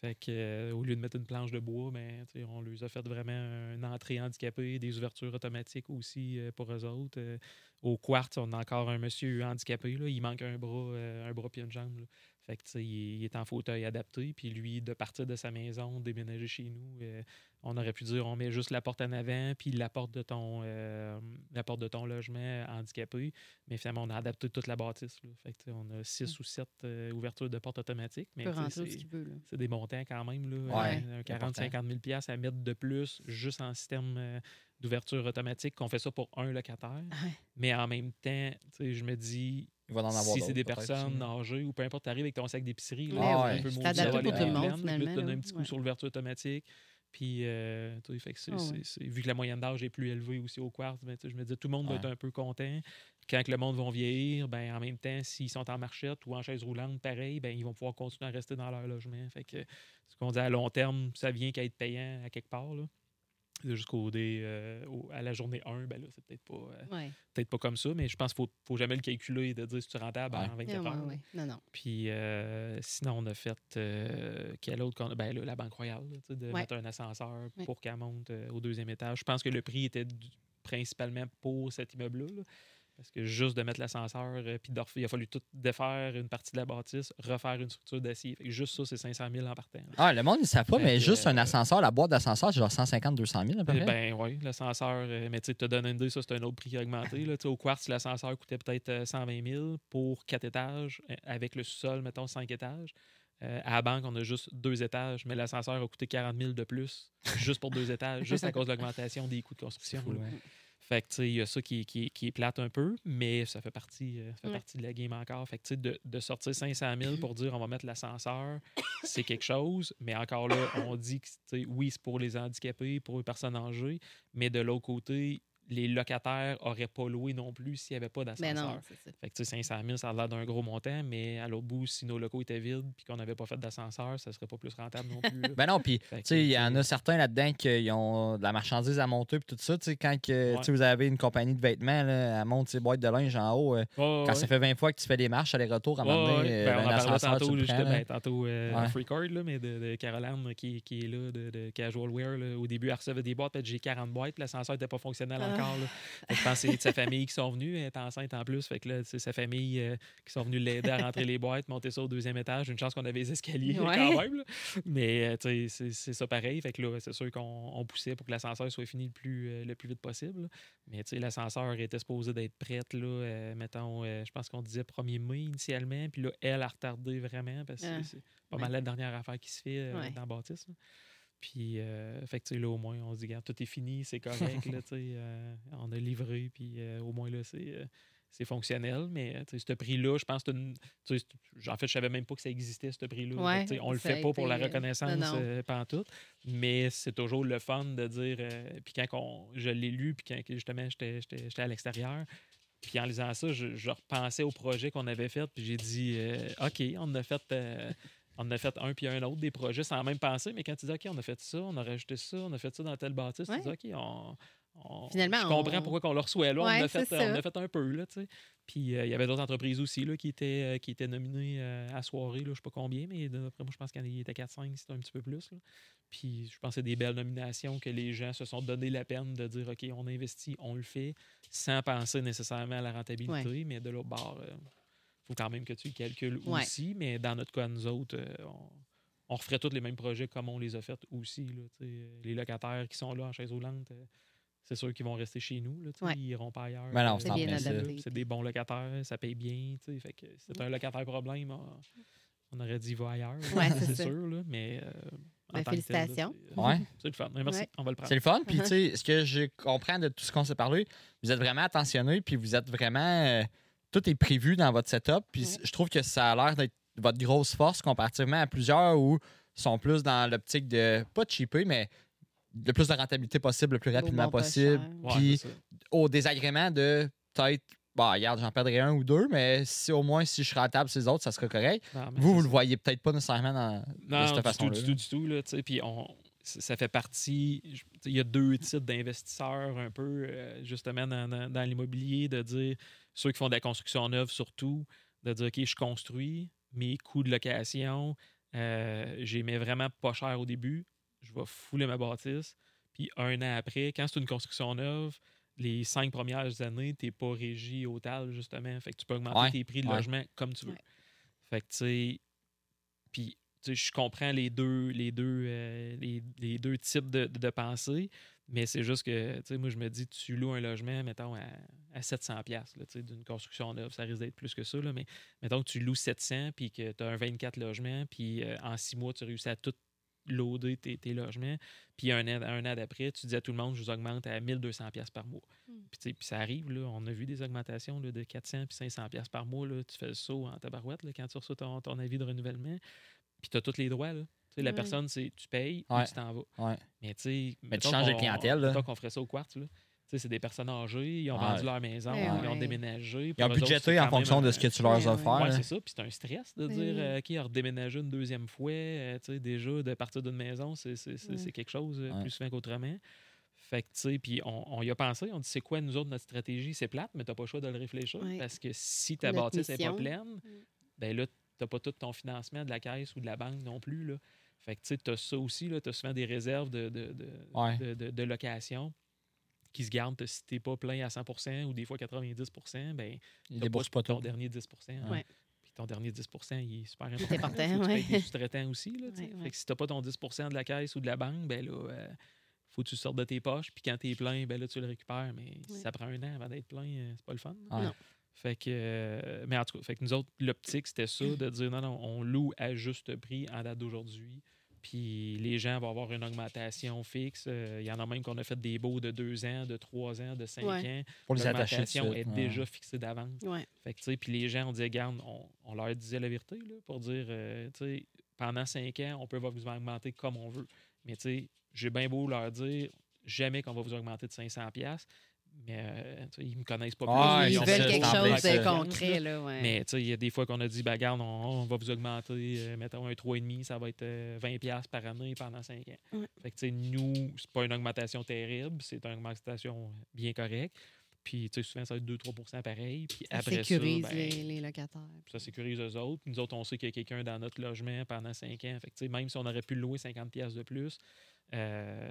Fait que, euh, au lieu de mettre une planche de bois, ben, on leur a fait vraiment une entrée handicapée, des ouvertures automatiques aussi euh, pour eux autres. Euh, au quartz, on a encore un monsieur handicapé. Là, il manque un bras, un bras puis une jambe. là. Fait que, il, est- il est en fauteuil adapté. Puis lui, de partir de sa maison, déménager chez nous, euh, on aurait pu dire on met juste la porte en avant, puis la porte de ton, euh, la porte de ton logement handicapé. Mais finalement, on a adapté toute la bâtisse. là. Fait que, on a six ou sept euh, ouvertures de portes automatiques. Mais ce c'est- qu'il veut. là. c'est des montants quand même. Là, Ouais, Euh, un c'est 40-50 000 piastres à mettre de plus juste en système euh, d'ouverture automatique, qu'on fait ça pour un locataire. Ouais. Mais en même temps, je me dis, Il va en avoir si c'est des personnes âgées ou peu importe, tu arrives avec ton sac d'épicerie, c'est oui, un peu adapté d'avoir pour les tout le monde, finalement, tu donnes un petit coup Ouais. sur l'ouverture automatique. Puis, euh, fait que Ah ouais. vu que la moyenne d'âge est plus élevée aussi au quartz, ben, je me dis, tout le monde va Ouais. être un peu content. Quand que le monde va vieillir, ben, en même temps, s'ils sont en marchette ou en chaise roulante, pareil, ben, ils vont pouvoir continuer à rester dans leur logement. Fait que ce qu'on dit à long terme, ça vient qu'à être payant à quelque part. Là. Jusqu'au dé, euh, au- à la journée 1, ben là, c'est peut-être pas, euh, Ouais. peut-être pas comme ça, mais je pense qu'il faut, faut jamais le calculer de dire si tu es rentable Ouais. en 24 Ah, ouais, heures. ouais. Non, non. Puis euh, sinon, on a fait euh, quel autre qu'on a? Ben là, la Banque Royale, là, de Ouais. mettre un ascenseur Ouais. pour qu'elle monte euh, au deuxième étage. Je pense que le prix était du- principalement pour cet immeuble-là. là. Parce que juste de mettre l'ascenseur, euh, puis il a fallu tout défaire une partie de la bâtisse, refaire une structure d'acier. Juste ça, c'est 500 000 en partant. là. Ah, le monde, ne savent pas, Fait mais juste un euh, ascenseur, la boîte d'ascenseur, c'est genre 150-200 000 à peu Eh près. Ben oui, l'ascenseur, euh, mais tu te donnes une idée, ça, c'est un autre prix qui a augmenté. Là. Au quartz, l'ascenseur coûtait peut-être euh, 120 000 pour quatre étages, euh, avec le sous-sol, mettons, cinq étages. Euh, à la banque, on a juste deux étages, mais l'ascenseur a coûté 40 000 de plus, juste pour deux étages, juste à cause de l'augmentation des coûts de construction. fou, là. ouais. Fait que, tu sais, il y a ça qui, est- qui, est- qui est plate un peu, mais ça fait partie, euh, ça fait Ouais. partie de la game encore. Fait que, tu sais, de, de sortir 500 000 pour dire on va mettre l'ascenseur, c'est quelque chose, mais encore là, on dit que, oui, c'est pour les handicapés, pour les personnes âgées, mais de l'autre côté, les locataires n'auraient pas loué non plus s'il n'y avait pas d'ascenseur. Ben non, c'est ça. Fait que, tu sais, 500 000, ça a l'air d'un gros montant, mais à l'autre bout, si nos locaux étaient vides puis qu'on n'avait pas fait d'ascenseur, ça serait pas plus rentable non plus. (laughs) Ben non, puis tu sais, il y en a certains là-dedans qui ont de la marchandise à monter puis tout ça. Tu sais, quand que, tu sais, vous avez une compagnie de vêtements, là, elle monte ses boîtes de linge en haut. euh, Quand ouais. ça fait 20 fois que tu fais des marches aller-retour, à un Ouais, moment donné, euh, Ben, on un en ascenseur, tantôt, tu prends, ben, tantôt euh, Ouais. off record, là, mais de, de Caroline qui, qui est là, de, de Casual Wear. là. Au début, elle recevait des boîtes, j'ai 40 boîtes, puis l'ascenseur n'était pas fonctionnel Ah. Encore. là. Je pense que c'est sa famille qui sont venus. Elle est enceinte en plus. Fait que là, c'est sa famille euh, qui sont venus l'aider à rentrer les boîtes, monter ça au deuxième étage. Une chance qu'on avait les escaliers (laughs) Ouais. quand même. là. Mais euh, c'est ça pareil. Fait que là, c'est sûr qu'on on poussait pour que l'ascenseur soit fini le plus, euh, le plus vite possible. là. Mais l'ascenseur était supposé d'être prête, là, mettons, je pense qu'on disait 1er mai initialement. Puis là, elle a retardé vraiment parce que Ah. c'est- pas mal la dernière affaire qui se fait Ouais. dans là. Puis, euh, fait que, là, au moins, on se dit, regarde, tout est fini, c'est correct, là, (laughs) euh, on a livré, puis euh, au moins, là, c'est euh, c'est fonctionnel. Mais, ce prix-là, je pense une- en fait, je savais même pas que ça existait, ce prix-là. là. Ouais, on le fait pas pour la reconnaissance pantoute, mais c'est toujours le fun de dire, puis quand on- je l'ai lu, puis quand justement, j'étais j'étais- j'étais à l'extérieur, puis en lisant ça, je, je repensais au projet qu'on avait fait, puis j'ai dit, OK, on a fait... on en a fait un puis un autre des projets sans même penser, mais quand tu dis OK, on a fait ça, on a rajouté ça, on a fait ça dans telle bâtisse, Ouais. tu dis OK, on, on- Finalement, je comprends on- pourquoi on le reçoit là. on, a fait, on a fait un peu, là. Puis euh, il y avait d'autres entreprises aussi là, qui, étaient, euh, qui étaient nominées euh, à soirée, là, je sais pas combien, mais d'après moi, je pense qu'il y en était 4-5, c'était un petit peu plus. là. Puis je pense que c'est des belles nominations que les gens se sont donné la peine de dire OK, on investit, on le fait, sans penser nécessairement à la rentabilité, mais de l'autre bord, faut quand même que tu le calcules Ouais. aussi. Mais dans notre cas, nous autres, euh, on, on referait tous les mêmes projets comme on les a fait aussi. Là, les locataires qui sont là en chaise roulante, euh, c'est sûr qu'ils vont rester chez nous. Là, Ouais. Ils iront pas ailleurs. Ben non, Euh, c'est des bons locataires, ça paye bien. tu sais, Fait que si c'est un locataire problème, on, on aurait dit va ailleurs. Ouais, c'est sûr. Là, mais euh, en Ben, félicitations. c'est- Ouais. C'est le fun. Mais Merci, Ouais. on va le prendre. C'est le fun. Puis, tu sais, ce que je comprends de tout ce qu'on s'est parlé, vous êtes vraiment attentionné, puis vous êtes vraiment. euh, tout est prévu dans votre setup. Puis, je trouve que ça a l'air d'être votre grosse force comparativement à plusieurs où sont plus dans l'optique de, pas de cheaper, mais le plus de rentabilité possible, le plus rapidement bon, possible. Ouais, Puis, au désagrément de peut-être. Bon, regarde, j'en perdrais un ou deux, mais si au moins si je serais à table sur les autres, ça serait correct. Non, Vous, vous ça. le voyez peut-être pas nécessairement dans, Non, de cette du façon-là. tout, du tout, du tout. Là, tu sais, puis on, ça fait partie. Il y a deux types d'investisseurs un peu, euh, justement, dans, dans- dans l'immobilier, de dire ceux qui font de la construction neuve surtout, de dire OK, je construis, mes coûts de location, euh, j'ai mis vraiment pas cher au début, je vais fouler ma bâtisse. Puis un an après, quand c'est une construction neuve, les cinq premières années, tu n'es pas régi au TAL, justement. Fait que tu peux augmenter Ouais, tes prix de ouais. logement comme tu veux. Ouais. Fait que, tu sais, puis, tu sais, je comprends les deux, les deux, euh, les, les deux types de, de, de pensée, mais c'est juste que, moi, je me dis, tu loues un logement, mettons, à, à 700$, piastres, là, tu sais, d'une construction neuve, ça risque d'être plus que ça, là, mais mettons que tu loues 700$, puis que tu as un 24 logements, puis euh, en six mois, tu réussis à tout loader tes, tes logements, puis un an, un an d'après, tu dis à tout le monde, je vous augmente à 1200$ piastres par mois. Mm. Puis, puis ça arrive, là, on a vu des augmentations là, de 400 puis 500$ piastres par mois, là, tu fais le saut en tabarouette là, quand tu reçois ton, ton avis de renouvellement, puis tu as tous les droits. Là. Tu sais, La Ouais. personne, c'est tu payes Ouais. ou tu t'en vas. Ouais. Mais tu Mais changes de clientèle, là. mettons qu'on ferait ça au quartz, là. Tu sais, c'est des personnes âgées, ils ont Ouais. vendu leur maison, Ouais, ils ont déménagé. Ils ont budgété en fonction de ce que tu leur. Ouais, là. c'est ça. Puis c'est un stress de Oui. dire, euh, OK, redéménager une deuxième fois, euh, tu sais, déjà, de partir d'une maison, c'est quelque chose euh, Ouais. plus souvent qu'autrement. Fait que, tu sais, puis on, on y a pensé, on dit, c'est quoi, nous autres, notre stratégie? C'est plate, mais t'as pas le choix de le réfléchir Ouais. parce que si ta Notre bâtisse n'est pas pleine, ben là, t'as pas tout ton financement de la caisse ou de la banque non plus, là. Fait que, tu sais, t'as ça aussi, là, t'as souvent des réserves de, de, de, Ouais. de- de- de location qui se gardent si t'es pas plein à 100% ou des fois 90 ben Ils t'as déboursent pas ton tout. dernier 10 Ouais. Puis ton dernier 10 il est super important. est important, que tu ouais. payes des sous-traitants aussi. Là, tu sais. Ouais, ouais. Fait que si tu n'as pas ton 10% de la caisse ou de la banque, ben là, euh, faut que tu sortes de tes poches. Puis quand tu es plein, ben là, tu le récupères. Mais ça prend un an avant d'être plein, euh, c'est pas le fun. Non. Fait que, euh, mais en tout cas, fait que nous autres, l'optique, c'était ça, de dire non, non, on loue à juste prix en date d'aujourd'hui. Puis les gens vont avoir une augmentation fixe. Euh, Il y en a même qu'on a fait des baux de deux ans, de trois ans, de cinq Ouais. ans. Pour les attacher L'augmentation est ouais. déjà fixée d'avance. Ouais. Fait que, tu sais, puis les gens, on disait, garde, on, on leur disait la vérité, là, pour dire, euh, tu sais, pendant cinq ans, on peut vous augmenter comme on veut. Mais, tu sais, j'ai bien beau leur dire, jamais qu'on va vous augmenter de 500$, piastres, mais, euh, ils me connaissent pas Ah, plus. Ils ont veulent fait quelque chose de concret, là, ouais. Mais, tu sais, il y a des fois qu'on a dit, ben, garde, on, on va vous augmenter, euh, mettons, un 3,5$, ça va être euh, 20$ piastres par année pendant 5 ans. Ouais. Fait que, tu sais, nous, c'est pas une augmentation terrible, c'est une augmentation bien correcte. Puis, tu sais, souvent, ça va être 2-3 pareil. Puis Ça après sécurise ça, ben, les, locataires. ça sécurise eux autres. Nous autres, on sait qu'il y a quelqu'un dans notre logement pendant 5 ans. Fait que, tu sais, même si on aurait pu louer 50$ piastres de plus, euh,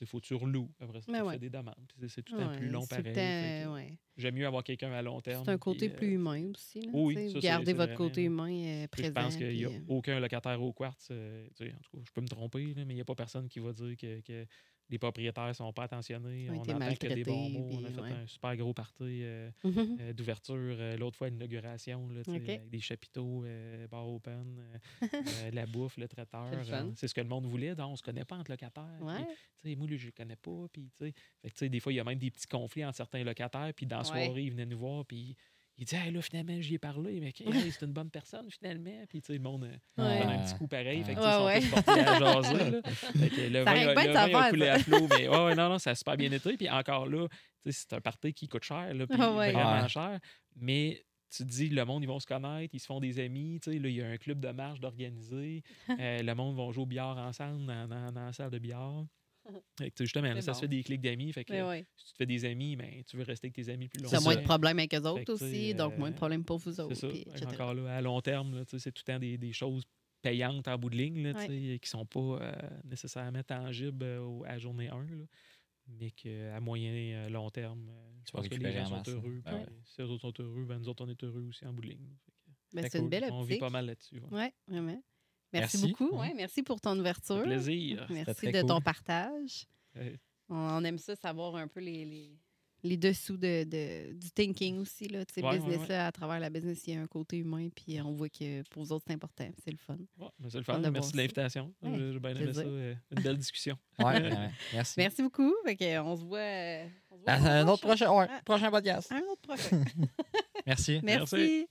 Il faut que tu reloues. Après ça, tu ouais. fais des demandes. C'est- tout le temps Ouais, plus long pareil. ouais. J'aime mieux avoir quelqu'un à long terme. C'est un côté puis, euh, plus humain aussi. Là, oui, ça, Gardez votre vraiment- côté humain euh, Puis Je présent. pense qu'il n'y a euh, aucun locataire au quartz. euh, en tout cas, je peux me tromper, là, mais il n'y a pas personne qui va dire que, que les propriétaires ne sont pas attentionnés. On entend que des bons mots. On a fait ouais. un super gros party euh, mhm. euh, d'ouverture. euh, L'autre fois, l'inauguration, là, tu sais, OK. avec des chapiteaux, bar open, (laughs) la bouffe, le traiteur. C'est euh, C'est ce que le monde voulait. Donc, on ne se connaît pas entre locataires. Ouais. moi, je ne connais pas. Puis, fait que, des fois, il y a même des petits conflits entre certains locataires. Puis, dans la Ouais. soirée, il venait nous voir. Puis, il dit, hey, là, finalement, j'y ai parlé. Mais hey, c'est une bonne personne, finalement. Puis, tu sais, le monde euh, Ouais. prend un petit coup pareil. Fait que, tu sais, Ouais, ils sont ouais. tous portés à jaser. là. (laughs) Fait que le Ça vin, le vin a coulé à flot. Mais, ouais, ouais, non, non, ça a super bien été. Puis, encore là, tu sais, c'est un party qui coûte cher. Là, puis Ah ouais. vraiment Ouais. cher. Mais tu te dis, le monde, ils vont se connaître, ils se font des amis. Tu sais, là, il y a un club de marche d'organiser. (laughs) Euh, le monde va jouer au billard ensemble dans, dans- dans la salle de billard. (laughs) Justement, là, ça bon. se fait des clics d'amis. Fait que ouais. si tu te fais des amis, ben, tu veux rester avec tes amis plus longtemps. as moins ça. de problèmes avec eux autres aussi, donc moins de euh, problèmes pour vous C'est autres. ça. puis. Encore là, à long terme, c'est tout le temps des, des choses payantes en bout de ligne, là, Ouais. qui sont pas euh, nécessairement tangibles euh, à journée 1, là, mais qu'à moyen long terme, je vas pense que les récupérer gens en sont là. heureux. Ben ouais. Si eux autres sont heureux, ben, nous autres, on est heureux aussi en bout de ligne. Ben, c'est une belle On vit optique. pas mal là-dessus. ouais. Oui, vraiment. Merci, Merci. beaucoup. Ouais. Ouais, merci pour ton ouverture. plaisir. Merci de ton partage. (laughs) Ouais. On, aime ça, savoir un peu les, les, les dessous de, de- du thinking aussi. Là, Ouais, business, ouais. là, à travers la business, il y a un côté humain, puis on voit que pour vous autres, c'est important. C'est le fun. C'est le Fun de Merci de l'invitation. Ouais, J'ai bien aimé ça. euh, Une belle discussion. (laughs) (laughs) Merci. Merci beaucoup. Fait que, on se voit. euh, on se voit À la un autre prochain, ouais, Ah. prochain podcast. Un autre prochain. Merci. Merci.